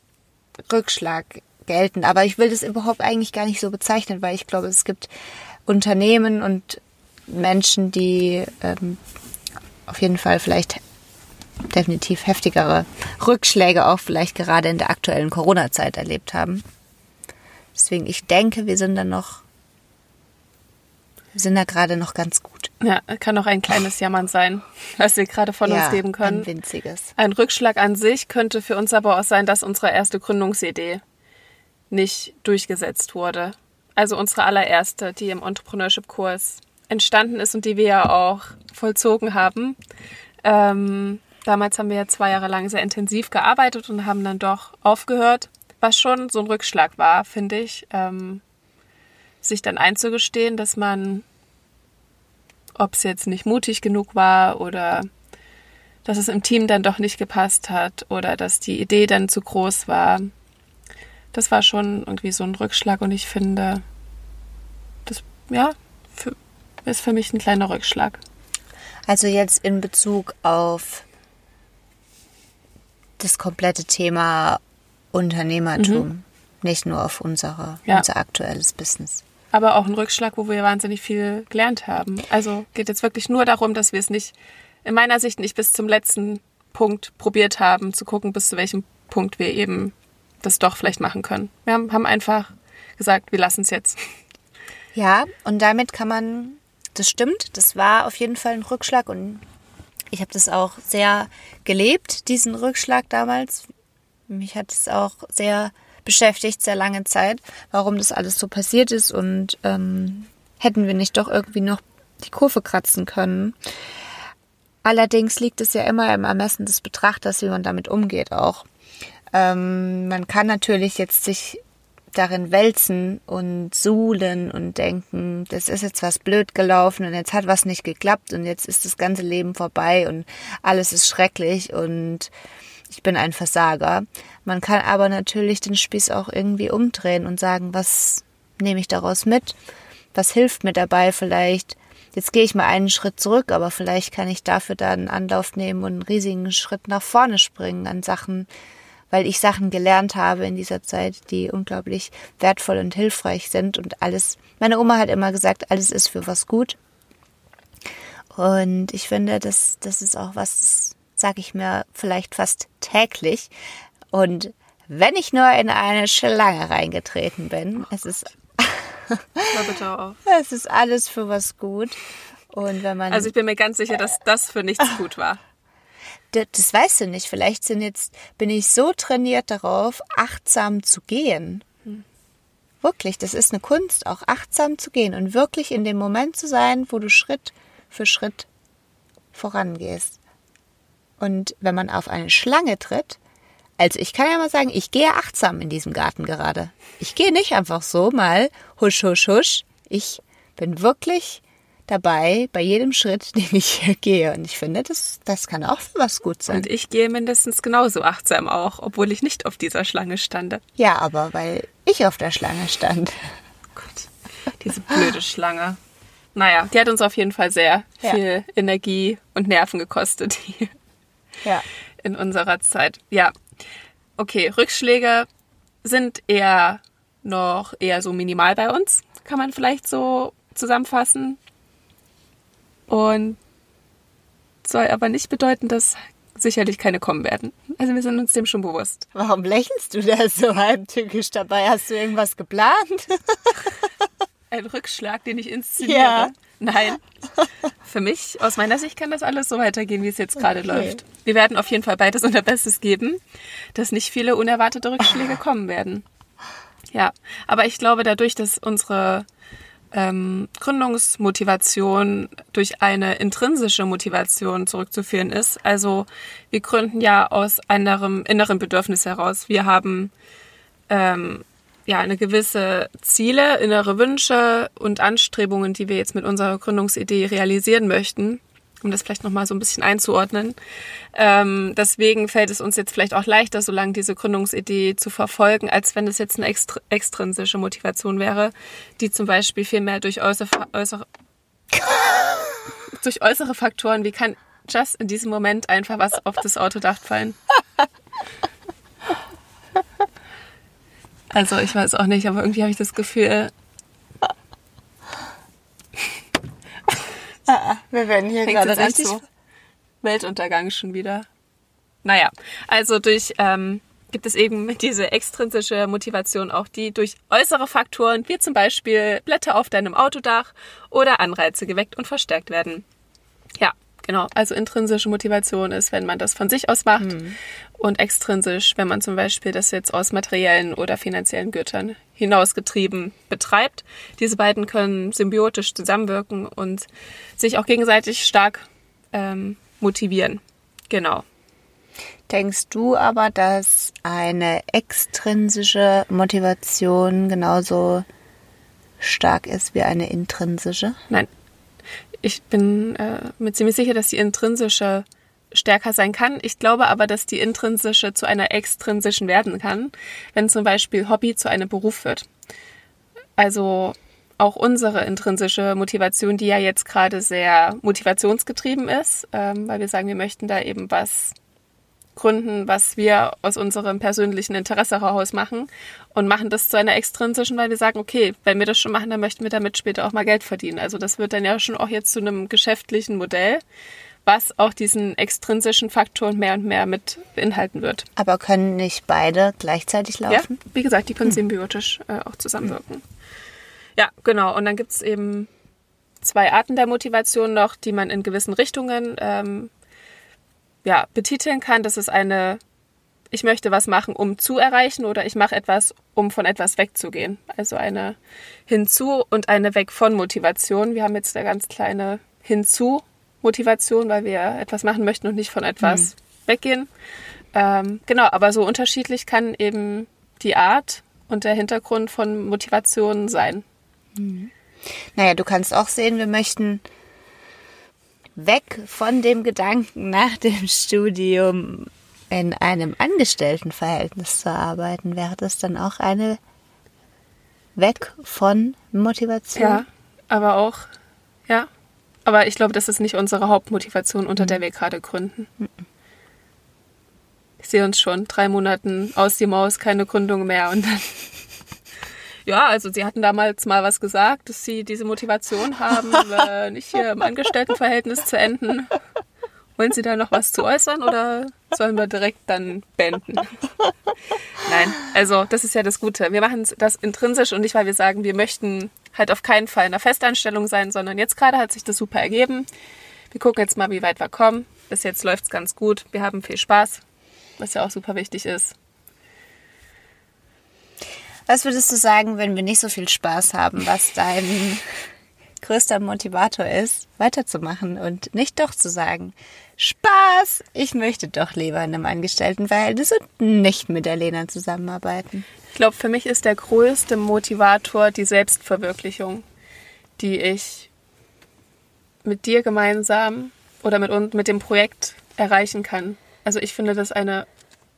Rückschlag gelten. Aber ich will das überhaupt eigentlich gar nicht so bezeichnen, weil ich glaube, es gibt Unternehmen und Menschen, die ähm, auf jeden Fall vielleicht definitiv heftigere Rückschläge auch vielleicht gerade in der aktuellen Corona-Zeit erlebt haben. Deswegen, ich denke, wir sind da noch, sind da gerade noch ganz gut. Ja, kann auch ein kleines Jammern sein, was wir gerade von ja, uns geben können. Ein winziges. Ein Rückschlag an sich könnte für uns aber auch sein, dass unsere erste Gründungsidee nicht durchgesetzt wurde. Also unsere allererste, die im Entrepreneurship-Kurs entstanden ist und die wir ja auch vollzogen haben. Ähm, damals haben wir ja zwei Jahre lang sehr intensiv gearbeitet und haben dann doch aufgehört, was schon so ein Rückschlag war, finde ich, ähm, sich dann einzugestehen, dass man, ob es jetzt nicht mutig genug war oder dass es im Team dann doch nicht gepasst hat oder dass die Idee dann zu groß war. Das war schon irgendwie so ein Rückschlag und ich finde, das ja, für, ist für mich ein kleiner Rückschlag. Also jetzt in Bezug auf das komplette Thema Unternehmertum, mhm. nicht nur auf unsere, ja. unser aktuelles Business. Aber auch ein Rückschlag, wo wir wahnsinnig viel gelernt haben. Also geht jetzt wirklich nur darum, dass wir es nicht, in meiner Sicht nicht bis zum letzten Punkt probiert haben, zu gucken, bis zu welchem Punkt wir eben das doch vielleicht machen können. Wir haben, einfach gesagt, wir lassen es jetzt. Ja, und damit kann man, das stimmt, das war auf jeden Fall ein Rückschlag und ich habe das auch sehr gelebt, diesen Rückschlag damals. Mich hat es auch sehr beschäftigt, sehr lange Zeit, warum das alles so passiert ist und ähm, hätten wir nicht doch irgendwie noch die Kurve kratzen können. Allerdings liegt es ja immer im Ermessen des Betrachters, wie man damit umgeht auch. Ähm, man kann natürlich jetzt sich darin wälzen und suhlen und denken, das ist jetzt was blöd gelaufen und jetzt hat was nicht geklappt und jetzt ist das ganze Leben vorbei und alles ist schrecklich und ich bin ein Versager. Man kann aber natürlich den Spieß auch irgendwie umdrehen und sagen, was nehme ich daraus mit? Was hilft mir dabei vielleicht? Jetzt gehe ich mal einen Schritt zurück, aber vielleicht kann ich dafür dann einen Anlauf nehmen und einen riesigen Schritt nach vorne springen an Sachen, weil ich Sachen gelernt habe in dieser Zeit, die unglaublich wertvoll und hilfreich sind und alles. Meine Oma hat immer gesagt, alles ist für was gut. Und ich finde, das, das ist auch was, sage ich mir vielleicht fast täglich. Und wenn ich nur in eine Schlange reingetreten bin, es ist, es ist alles für was gut. Und wenn man Also ich bin mir ganz sicher, dass das für nichts gut war. das, das weißt du nicht. Vielleicht sind jetzt, bin ich so trainiert darauf, achtsam zu gehen. Wirklich, das ist eine Kunst, auch achtsam zu gehen und wirklich in dem Moment zu sein, wo du Schritt für Schritt vorangehst. Und wenn man auf eine Schlange tritt, also ich kann ja mal sagen, ich gehe achtsam in diesem Garten gerade. Ich gehe nicht einfach so mal husch, husch, husch. Ich bin wirklich dabei bei jedem Schritt, den ich hier gehe. Und ich finde, das, das kann auch für was gut sein. Und ich gehe mindestens genauso achtsam auch, obwohl ich nicht auf dieser Schlange stande. Ja, aber weil ich auf der Schlange stand. Gott, diese blöde Schlange. Naja, die hat uns auf jeden Fall sehr Ja. viel Energie und Nerven gekostet hier Ja. in unserer Zeit. Ja, okay, Rückschläge sind eher noch eher so minimal bei uns, kann man vielleicht so zusammenfassen. Und soll aber nicht bedeuten, dass sicherlich keine kommen werden. Also wir sind uns dem schon bewusst. Warum lächelst du da so heimtückisch dabei? Hast du irgendwas geplant? Ein Rückschlag, den ich inszeniere. Ja. Nein. Für mich, aus meiner Sicht, kann das alles so weitergehen, wie es jetzt gerade Okay. läuft. Wir werden auf jeden Fall beides unser Bestes geben, dass nicht viele unerwartete Rückschläge kommen werden. Ja, aber ich glaube, dadurch, dass unsere ähm, Gründungsmotivation durch eine intrinsische Motivation zurückzuführen ist. Also wir gründen ja aus anderem inneren Bedürfnis heraus. Wir haben ähm, ja eine gewisse Ziele, innere Wünsche und Anstrebungen, die wir jetzt mit unserer Gründungsidee realisieren möchten, um das vielleicht nochmal so ein bisschen einzuordnen. Ähm, deswegen fällt es uns jetzt vielleicht auch leichter, so lange diese Gründungsidee zu verfolgen, als wenn es jetzt eine extr extrinsische Motivation wäre, die zum Beispiel viel mehr durch äußere, äußere, durch äußere Faktoren, wie kann just in diesem Moment einfach was auf das Autodach fallen? Also ich weiß auch nicht, aber irgendwie habe ich das Gefühl, Wir werden hier fängt jetzt an zu Weltuntergang schon wieder. Naja, also durch ähm, gibt es eben diese extrinsische Motivation auch, die durch äußere Faktoren, wie zum Beispiel Blätter auf deinem Autodach oder Anreize geweckt und verstärkt werden. Ja, genau. Also intrinsische Motivation ist, wenn man das von sich aus macht und extrinsisch, wenn man zum Beispiel das jetzt aus materiellen oder finanziellen Gütern hinausgetrieben betreibt. Diese beiden können symbiotisch zusammenwirken und sich auch gegenseitig stark ähm, motivieren. Genau. Denkst du aber, dass eine extrinsische Motivation genauso stark ist wie eine intrinsische? Nein. Ich bin äh, mir ziemlich sicher, dass die intrinsische stärker sein kann. Ich glaube aber, dass die intrinsische zu einer extrinsischen werden kann, wenn zum Beispiel Hobby zu einem Beruf wird. Also auch unsere intrinsische Motivation, die ja jetzt gerade sehr motivationsgetrieben ist, ähm, weil wir sagen, wir möchten da eben was gründen, was wir aus unserem persönlichen Interesse heraus machen und machen das zu einer extrinsischen, weil wir sagen, okay, wenn wir das schon machen, dann möchten wir damit später auch mal Geld verdienen. Also das wird dann ja schon auch jetzt zu einem geschäftlichen Modell, was auch diesen extrinsischen Faktor mehr und mehr mit beinhalten wird. Aber können nicht beide gleichzeitig Ja, laufen? wie gesagt, die können symbiotisch äh, auch zusammenwirken. Ja, genau. Und dann gibt es eben zwei Arten der Motivation noch, die man in gewissen Richtungen ähm, ja, betiteln kann. Das ist eine, ich möchte was machen, um zu erreichen oder ich mache etwas, um von etwas wegzugehen. Also eine hinzu und eine weg von Motivation. Wir haben jetzt eine ganz kleine hinzu Motivation, weil wir etwas machen möchten und nicht von etwas weggehen. Ähm, genau, aber so unterschiedlich kann eben die Art und der Hintergrund von Motivation sein. Naja, du kannst auch sehen, wir möchten weg von dem Gedanken nach dem Studium in einem Angestelltenverhältnis zu arbeiten. Wäre das dann auch eine weg von Motivation? Ja, aber auch, ja. Aber ich glaube, das ist nicht unsere Hauptmotivation, unter der wir gerade gründen. Ich sehe uns schon drei Monaten aus die Maus, keine Gründung mehr und dann. Ja, also sie hatten damals mal was gesagt, dass sie diese Motivation haben, äh, nicht hier im Angestelltenverhältnis zu enden. Wollen Sie da noch was zu äußern oder sollen wir direkt dann beenden? Nein, also das ist ja das Gute. Wir machen das intrinsisch und nicht, weil wir sagen, wir möchten halt auf keinen Fall in einer Festanstellung sein, sondern jetzt gerade hat sich das super ergeben. Wir gucken jetzt mal, wie weit wir kommen. Bis jetzt läuft es ganz gut. Wir haben viel Spaß, was ja auch super wichtig ist. Was würdest du sagen, wenn wir nicht so viel Spaß haben, was dein größter Motivator ist, weiterzumachen und nicht doch zu sagen, Spaß, ich möchte doch lieber in einem Angestelltenverhältnis und nicht mit der Lena zusammenarbeiten. Ich glaube, für mich ist der größte Motivator die Selbstverwirklichung, die ich mit dir gemeinsam oder mit, uns, mit dem Projekt erreichen kann. Also ich finde das eine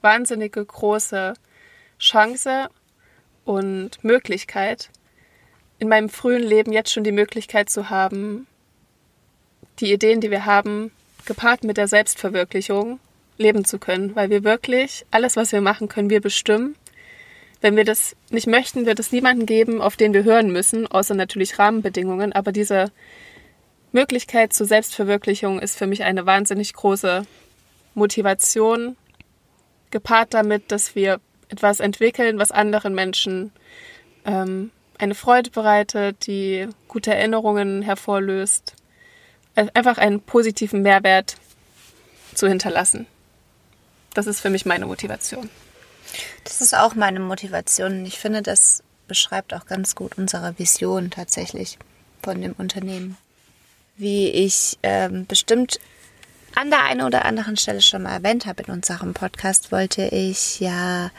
wahnsinnige große Chance und Möglichkeit, in meinem frühen Leben jetzt schon die Möglichkeit zu haben, die Ideen, die wir haben, gepaart mit der Selbstverwirklichung leben zu können, weil wir wirklich alles, was wir machen, können wir bestimmen. Wenn wir das nicht möchten, wird es niemanden geben, auf den wir hören müssen, außer natürlich Rahmenbedingungen. Aber diese Möglichkeit zur Selbstverwirklichung ist für mich eine wahnsinnig große Motivation, gepaart damit, dass wir etwas entwickeln, was anderen Menschen ähm, eine Freude bereitet, die gute Erinnerungen hervorlöst, Äh, einfach einen positiven Mehrwert zu hinterlassen. Das ist für mich meine Motivation. Das ist auch meine Motivation. Ich finde, das beschreibt auch ganz gut unsere Vision tatsächlich von dem Unternehmen. Wie ich ähm, bestimmt an der einen oder anderen Stelle schon mal erwähnt habe in unserem Podcast, wollte ich ja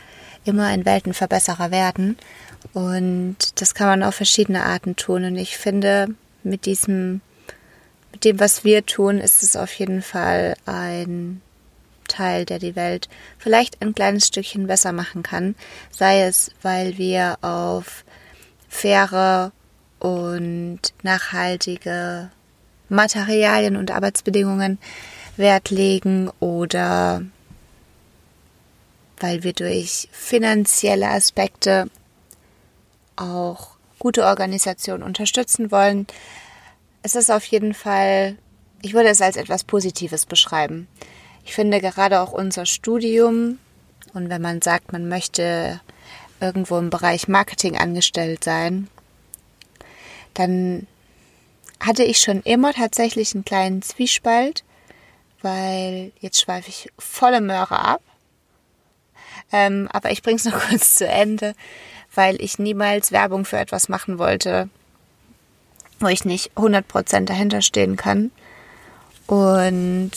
immer ein Weltenverbesserer werden. Und das kann man auf verschiedene Arten tun. Und ich finde, mit diesem, mit dem, was wir tun, ist es auf jeden Fall ein Teil, der die Welt vielleicht ein kleines Stückchen besser machen kann. Sei es, weil wir auf faire und nachhaltige Materialien und Arbeitsbedingungen Wert legen oder weil wir durch finanzielle Aspekte auch gute Organisationen unterstützen wollen. Es ist auf jeden Fall, ich würde es als etwas Positives beschreiben. Ich finde gerade auch unser Studium und wenn man sagt, man möchte irgendwo im Bereich Marketing angestellt sein, dann hatte ich schon immer tatsächlich einen kleinen Zwiespalt, weil jetzt schweife ich volle Möhre ab. Ähm, aber ich bringe es noch kurz zu Ende, weil ich niemals Werbung für etwas machen wollte, wo ich nicht 100% dahinter stehen kann. Und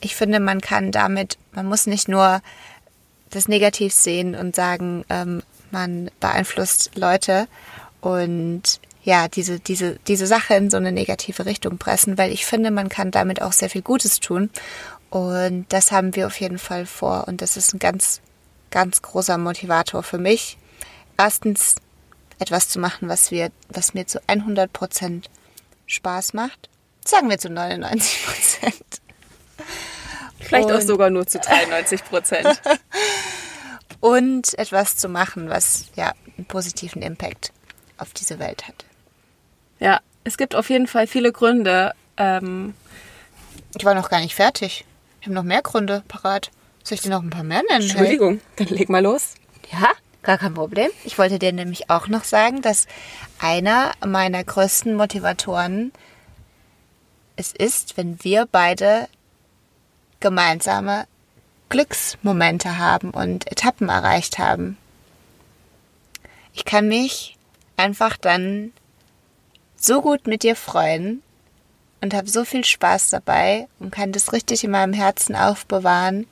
ich finde, man kann damit, man muss nicht nur das Negativ sehen und sagen, ähm, man beeinflusst Leute und ja, diese, diese, diese Sache in so eine negative Richtung pressen, weil ich finde, man kann damit auch sehr viel Gutes tun. Und das haben wir auf jeden Fall vor. Und das ist ein ganz, ganz großer Motivator für mich. Erstens, etwas zu machen, was, wir, was mir zu 100 Prozent Spaß macht. Sagen wir zu 99 Prozent. Vielleicht auch Und- sogar nur zu 93 Prozent. Und etwas zu machen, was ja einen positiven Impact auf diese Welt hat. Ja, es gibt auf jeden Fall viele Gründe, Ähm, Ich war noch gar nicht fertig. Habe noch mehr Gründe parat. Soll ich dir noch ein paar mehr nennen? Entschuldigung, dann leg mal los. Ja, gar kein Problem. Ich wollte dir nämlich auch noch sagen, dass einer meiner größten Motivatoren es ist, wenn wir beide gemeinsame Glücksmomente haben und Etappen erreicht haben. Ich kann mich einfach dann so gut mit dir freuen und habe so viel Spaß dabei und kann das richtig in meinem Herzen aufbewahren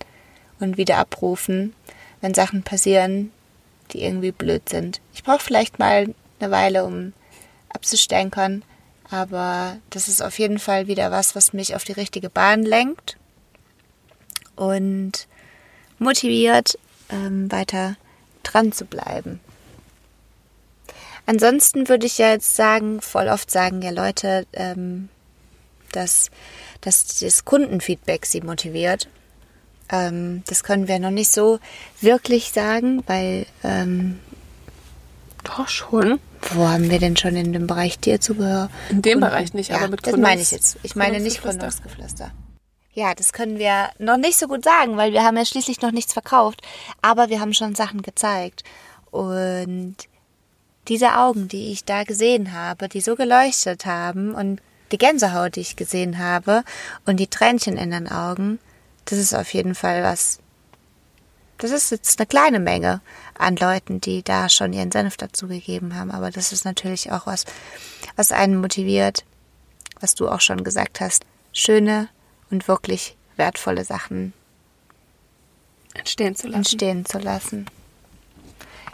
und wieder abrufen, wenn Sachen passieren, die irgendwie blöd sind. Ich brauche vielleicht mal eine Weile, um abzustänkern, aber das ist auf jeden Fall wieder was, was mich auf die richtige Bahn lenkt und motiviert, ähm, weiter dran zu bleiben. Ansonsten würde ich ja jetzt sagen, voll oft sagen ja Leute, ähm, dass, dass das Kundenfeedback sie motiviert. Ähm, das können wir noch nicht so wirklich sagen, weil ähm, Doch schon. wo haben wir denn schon in dem Bereich Tierzubehör? In dem Kunden- Bereich nicht, ja, aber mit das meine ich jetzt. Ich meine nicht. Gründungsgeflüster. Ja, das können wir noch nicht so gut sagen, weil wir haben ja schließlich noch nichts verkauft. Aber wir haben schon Sachen gezeigt. Und diese Augen, die ich da gesehen habe, die so geleuchtet haben und die Gänsehaut, die ich gesehen habe und die Tränchen in den Augen, das ist auf jeden Fall was. Das ist jetzt eine kleine Menge an Leuten, die da schon ihren Senf dazugegeben haben, aber das ist natürlich auch was, was einen motiviert, was du auch schon gesagt hast. Schöne und wirklich wertvolle Sachen Entstehen zu lassen. entstehen zu lassen.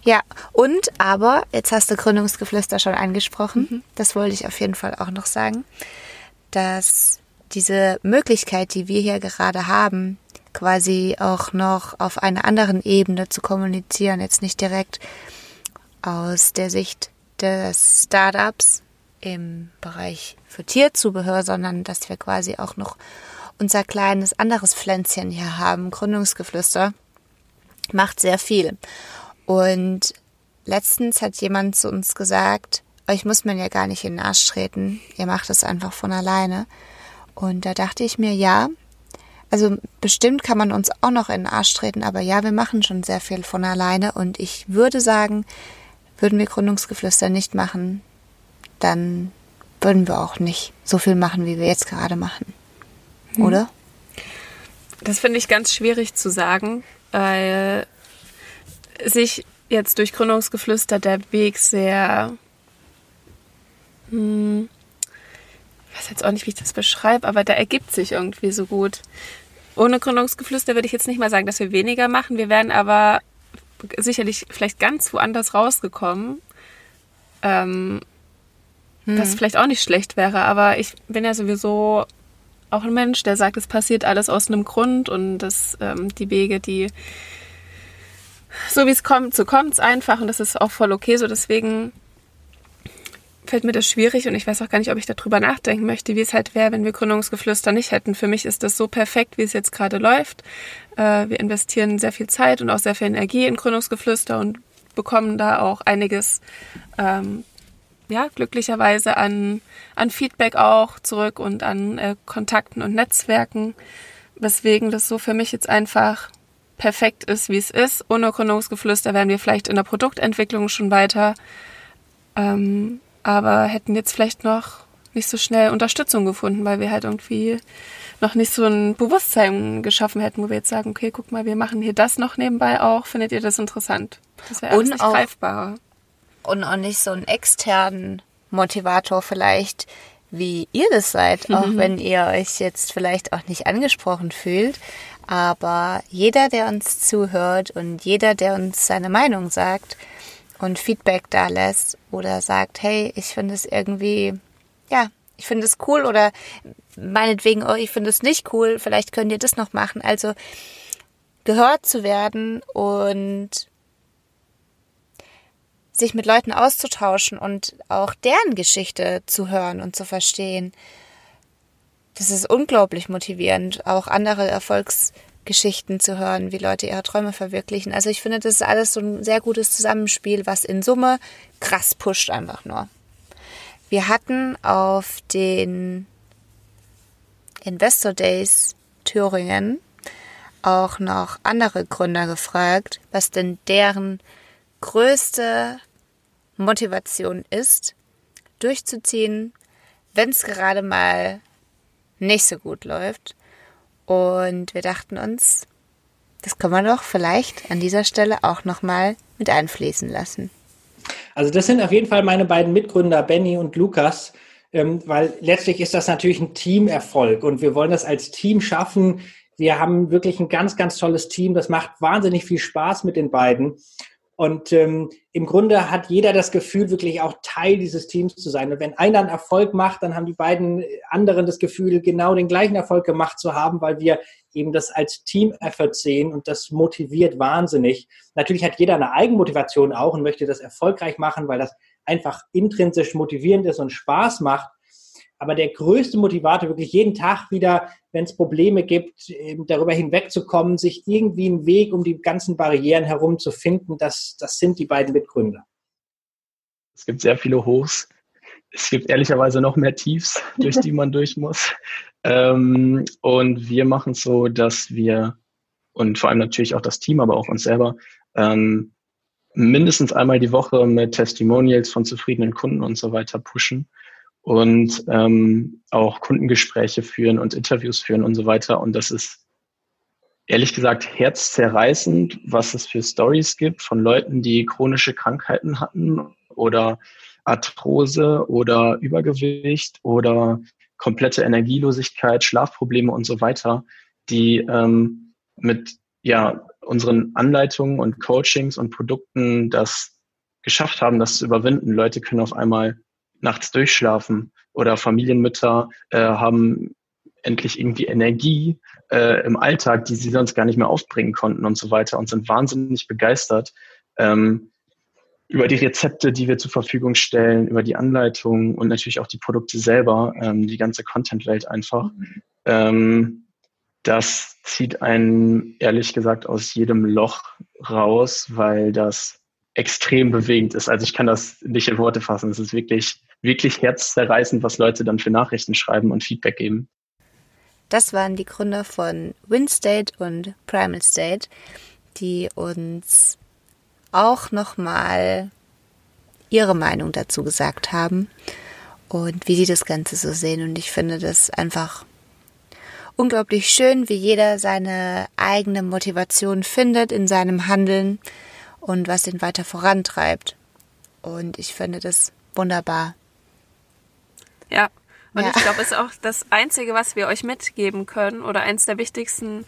Ja, und aber, jetzt hast du Gründungsgeflüster schon angesprochen, das wollte ich auf jeden Fall auch noch sagen, dass diese Möglichkeit, die wir hier gerade haben, quasi auch noch auf einer anderen Ebene zu kommunizieren, jetzt nicht direkt aus der Sicht des Startups im Bereich für Tierzubehör, sondern dass wir quasi auch noch unser kleines anderes Pflänzchen hier haben, Gründungsgeflüster, macht sehr viel. Und letztens hat jemand zu uns gesagt, euch muss man ja gar nicht in den Arsch treten, ihr macht es einfach von alleine. Und da dachte ich mir, ja, also bestimmt kann man uns auch noch in den Arsch treten, aber ja, wir machen schon sehr viel von alleine und ich würde sagen, würden wir Gründungsgeflüster nicht machen, dann würden wir auch nicht so viel machen, wie wir jetzt gerade machen. Oder? Das finde ich ganz schwierig zu sagen, weil sich jetzt durch Gründungsgeflüster der Weg sehr. Hm, ich weiß jetzt auch nicht, wie ich das beschreibe, aber der ergibt sich irgendwie so gut. Ohne Gründungsgeflüster würde ich jetzt nicht mal sagen, dass wir weniger machen. Wir wären aber sicherlich vielleicht ganz woanders rausgekommen. Ähm, Was vielleicht auch nicht schlecht wäre, aber ich bin ja sowieso auch ein Mensch, der sagt, es passiert alles aus einem Grund und dass ähm, die Wege, die so wie es kommt, so kommt es einfach und das ist auch voll okay so. Deswegen fällt mir das schwierig und ich weiß auch gar nicht, ob ich darüber nachdenken möchte, wie es halt wäre, wenn wir Gründungsgeflüster nicht hätten. Für mich ist das so perfekt, wie es jetzt gerade läuft. Äh, wir investieren sehr viel Zeit und auch sehr viel Energie in Gründungsgeflüster und bekommen da auch einiges ähm, ja, glücklicherweise an, an Feedback auch zurück und an äh, Kontakten und Netzwerken, weswegen das so für mich jetzt einfach perfekt ist, wie es ist. Ohne Gründungsgeflüster wären wir vielleicht in der Produktentwicklung schon weiter, ähm, aber hätten jetzt vielleicht noch nicht so schnell Unterstützung gefunden, weil wir halt irgendwie noch nicht so ein Bewusstsein geschaffen hätten, wo wir jetzt sagen, okay, guck mal, wir machen hier das noch nebenbei auch. Findet ihr das interessant? Das wäre alles Und nicht auch- greifbarer. und auch nicht so einen externen Motivator vielleicht, wie ihr das seid, auch wenn ihr euch jetzt vielleicht auch nicht angesprochen fühlt. Aber jeder, der uns zuhört und jeder, der uns seine Meinung sagt und Feedback da lässt oder sagt, hey, ich finde es irgendwie, ja, ich finde es cool oder meinetwegen, oh, ich finde es nicht cool, vielleicht könnt ihr das noch machen. Also gehört zu werden und sich mit Leuten auszutauschen und auch deren Geschichte zu hören und zu verstehen. Das ist unglaublich motivierend, auch andere Erfolgsgeschichten zu hören, wie Leute ihre Träume verwirklichen. Also ich finde, das ist alles so ein sehr gutes Zusammenspiel, was in Summe krass pusht einfach nur. Wir hatten auf den Investor Days Thüringen auch noch andere Gründer gefragt, was denn deren größte Motivation ist, durchzuziehen, wenn es gerade mal nicht so gut läuft. Und wir dachten uns, das können wir doch vielleicht an dieser Stelle auch nochmal mit einfließen lassen. Also das sind auf jeden Fall meine beiden Mitgründer, Benny und Lukas, ähm, weil letztlich ist das natürlich ein Teamerfolg und wir wollen das als Team schaffen. Wir haben wirklich ein ganz, ganz tolles Team. Das macht wahnsinnig viel Spaß mit den beiden. Und ähm, im Grunde hat jeder das Gefühl, wirklich auch Teil dieses Teams zu sein. Und wenn einer einen Erfolg macht, dann haben die beiden anderen das Gefühl, genau den gleichen Erfolg gemacht zu haben, weil wir eben das als Team-Effort sehen und das motiviert wahnsinnig. Natürlich hat jeder eine Eigenmotivation auch und möchte das erfolgreich machen, weil das einfach intrinsisch motivierend ist und Spaß macht. Aber der größte Motivator, wirklich jeden Tag wieder, wenn es Probleme gibt, darüber hinwegzukommen, sich irgendwie einen Weg um die ganzen Barrieren herum zu finden, das, das sind die beiden Mitgründer. Es gibt sehr viele Hochs. Es gibt ehrlicherweise noch mehr Tiefs, durch die man durch muss. Ähm, und wir machen es so, dass wir, und vor allem natürlich auch das Team, aber auch uns selber, ähm, mindestens einmal die Woche mit Testimonials von zufriedenen Kunden und so weiter pushen und ähm, auch Kundengespräche führen und Interviews führen und so weiter. Und das ist ehrlich gesagt herzzerreißend, was es für Stories gibt von Leuten, die chronische Krankheiten hatten oder Arthrose oder Übergewicht oder komplette Energielosigkeit, Schlafprobleme und so weiter, die ähm, mit ja unseren Anleitungen und Coachings und Produkten das geschafft haben, das zu überwinden. Leute können auf einmal nachts durchschlafen oder Familienmütter äh, haben endlich irgendwie Energie äh, im Alltag, die sie sonst gar nicht mehr aufbringen konnten und so weiter und sind wahnsinnig begeistert ähm, über die Rezepte, die wir zur Verfügung stellen, über die Anleitungen und natürlich auch die Produkte selber, ähm, die ganze Content-Welt einfach. Mhm. Ähm, das zieht einen ehrlich gesagt aus jedem Loch raus, weil das extrem bewegend ist. Also ich kann das nicht in Worte fassen. Es ist wirklich wirklich herzzerreißend, was Leute dann für Nachrichten schreiben und Feedback geben. Das waren die Gründer von WinState und Primal State, die uns auch nochmal ihre Meinung dazu gesagt haben und wie sie das Ganze so sehen. Und ich finde das einfach unglaublich schön, wie jeder seine eigene Motivation findet in seinem Handeln und was ihn weiter vorantreibt. Und ich finde das wunderbar. Ja. Und ja. ich glaube, es ist auch das Einzige, was wir euch mitgeben können oder eins der wichtigsten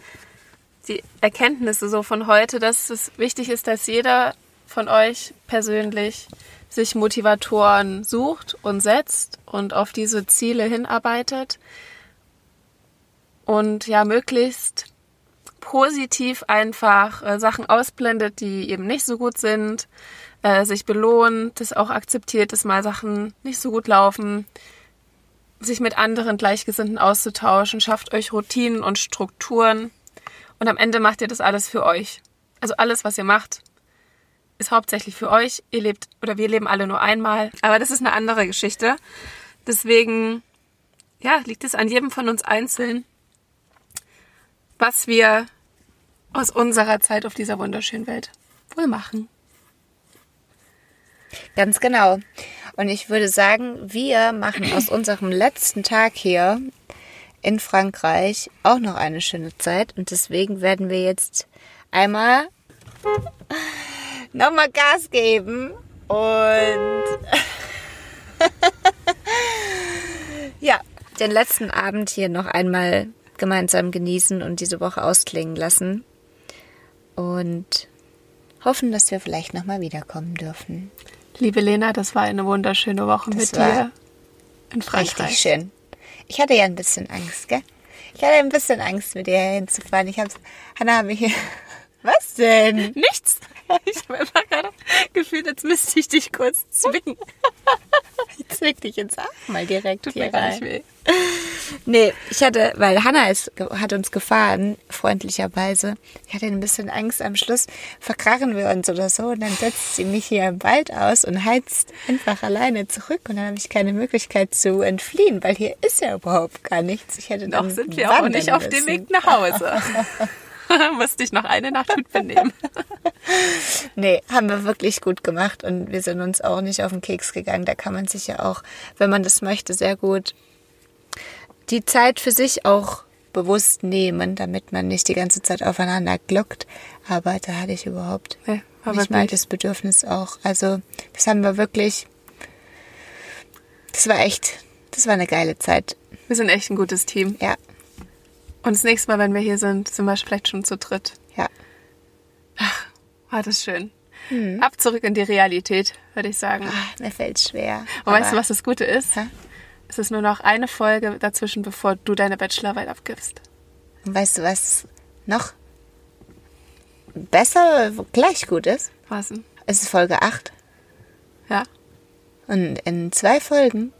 die Erkenntnisse so von heute, dass es wichtig ist, dass jeder von euch persönlich sich Motivatoren sucht und setzt und auf diese Ziele hinarbeitet und ja möglichst positiv einfach äh, Sachen ausblendet, die eben nicht so gut sind, äh, sich belohnt, das auch akzeptiert, dass mal Sachen nicht so gut laufen, sich mit anderen Gleichgesinnten auszutauschen, schafft euch Routinen und Strukturen und am Ende macht ihr das alles für euch. Also alles, was ihr macht, ist hauptsächlich für euch. Ihr lebt oder wir leben alle nur einmal, aber das ist eine andere Geschichte. Deswegen, ja, liegt es an jedem von uns einzeln, was wir aus unserer Zeit auf dieser wunderschönen Welt wohl machen. Ganz genau. Und ich würde sagen, wir machen aus unserem letzten Tag hier in Frankreich auch noch eine schöne Zeit. Und deswegen werden wir jetzt einmal nochmal Gas geben und ja, den letzten Abend hier noch einmal gemeinsam genießen und diese Woche ausklingen lassen. Und hoffen, dass wir vielleicht nochmal wiederkommen dürfen. Liebe Lena, das war eine wunderschöne Woche das mit dir in Frankreich. Richtig schön. Ich hatte ja ein bisschen Angst, gell? Ich hatte ein bisschen Angst, mit dir hinzufahren. Ich hab's, Hanna habe hier. Was denn? Nichts. Ich habe immer gerade gefühlt, jetzt müsste ich dich kurz zwicken. Jetzt leg dich jetzt auch mal direkt Tut hier mir gar rein. nicht weh. Nee, ich hatte, weil Hannah ist, hat uns gefahren, freundlicherweise. Ich hatte ein bisschen Angst, am Schluss verkrachen wir uns oder so. Und dann setzt sie mich hier im Wald aus und heizt einfach alleine zurück. Und dann habe ich keine Möglichkeit zu entfliehen, weil hier ist ja überhaupt gar nichts. Ich hätte Noch sind wir auch nicht auf dem. Weg nach Hause. Musste ich noch eine Nacht mit benehmen. Nee, haben wir wirklich gut gemacht und wir sind uns auch nicht auf den Keks gegangen. Da kann man sich ja auch, wenn man das möchte, sehr gut die Zeit für sich auch bewusst nehmen, damit man nicht die ganze Zeit aufeinander gluckt. Aber da hatte ich überhaupt Nee, nicht mal das Bedürfnis auch. Also das haben wir wirklich, das war echt, das war eine geile Zeit. Wir sind echt ein gutes Team. Ja, Und das nächste Mal, wenn wir hier sind, sind wir vielleicht schon zu dritt. ja. War das schön. Ab zurück in die Realität, würde ich sagen. Ah, mir fällt's schwer. Und weißt du, was das Gute ist? Hä? Es ist nur noch eine Folge dazwischen, bevor du deine Bachelorarbeit abgibst. Und weißt du, was noch besser, gleich gut ist? Was denn? Es ist Folge 8. Ja? Und in zwei Folgen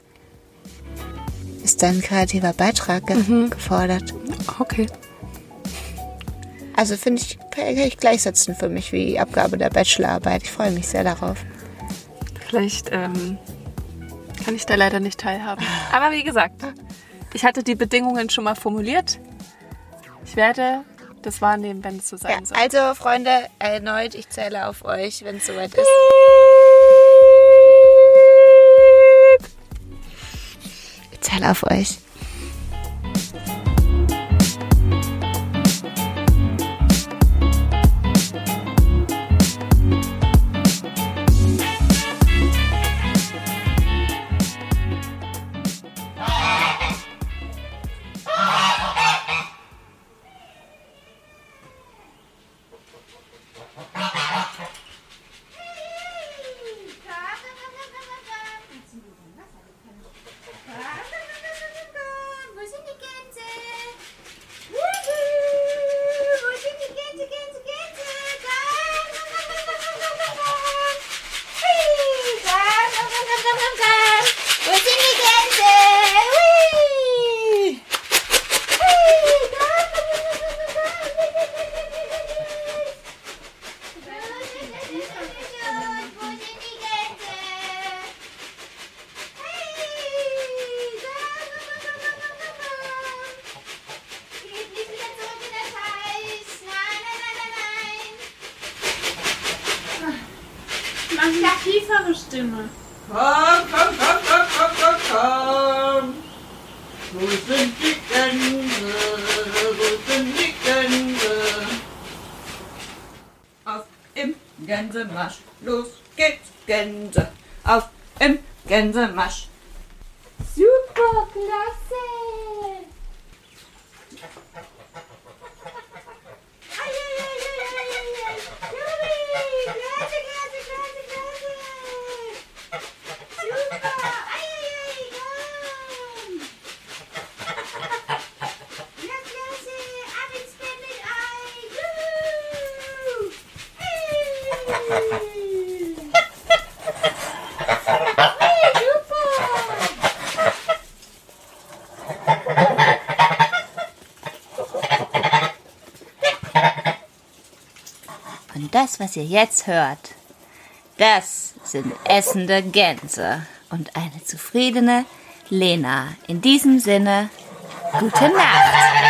ist dein kreativer Beitrag ge gefordert. Okay. Also finde ich, kann ich gleichsetzen für mich wie die Abgabe der Bachelorarbeit. Ich freue mich sehr darauf. Vielleicht ähm, kann ich da leider nicht teilhaben. Aber wie gesagt, ich hatte die Bedingungen schon mal formuliert. Ich werde das wahrnehmen, wenn es so sein Ja, soll. also Freunde, erneut, ich zähle auf euch, wenn es soweit ist. Zähle auf euch. Was ihr jetzt hört, das sind essende Gänse und eine zufriedene Lena. In diesem Sinne, gute Nacht.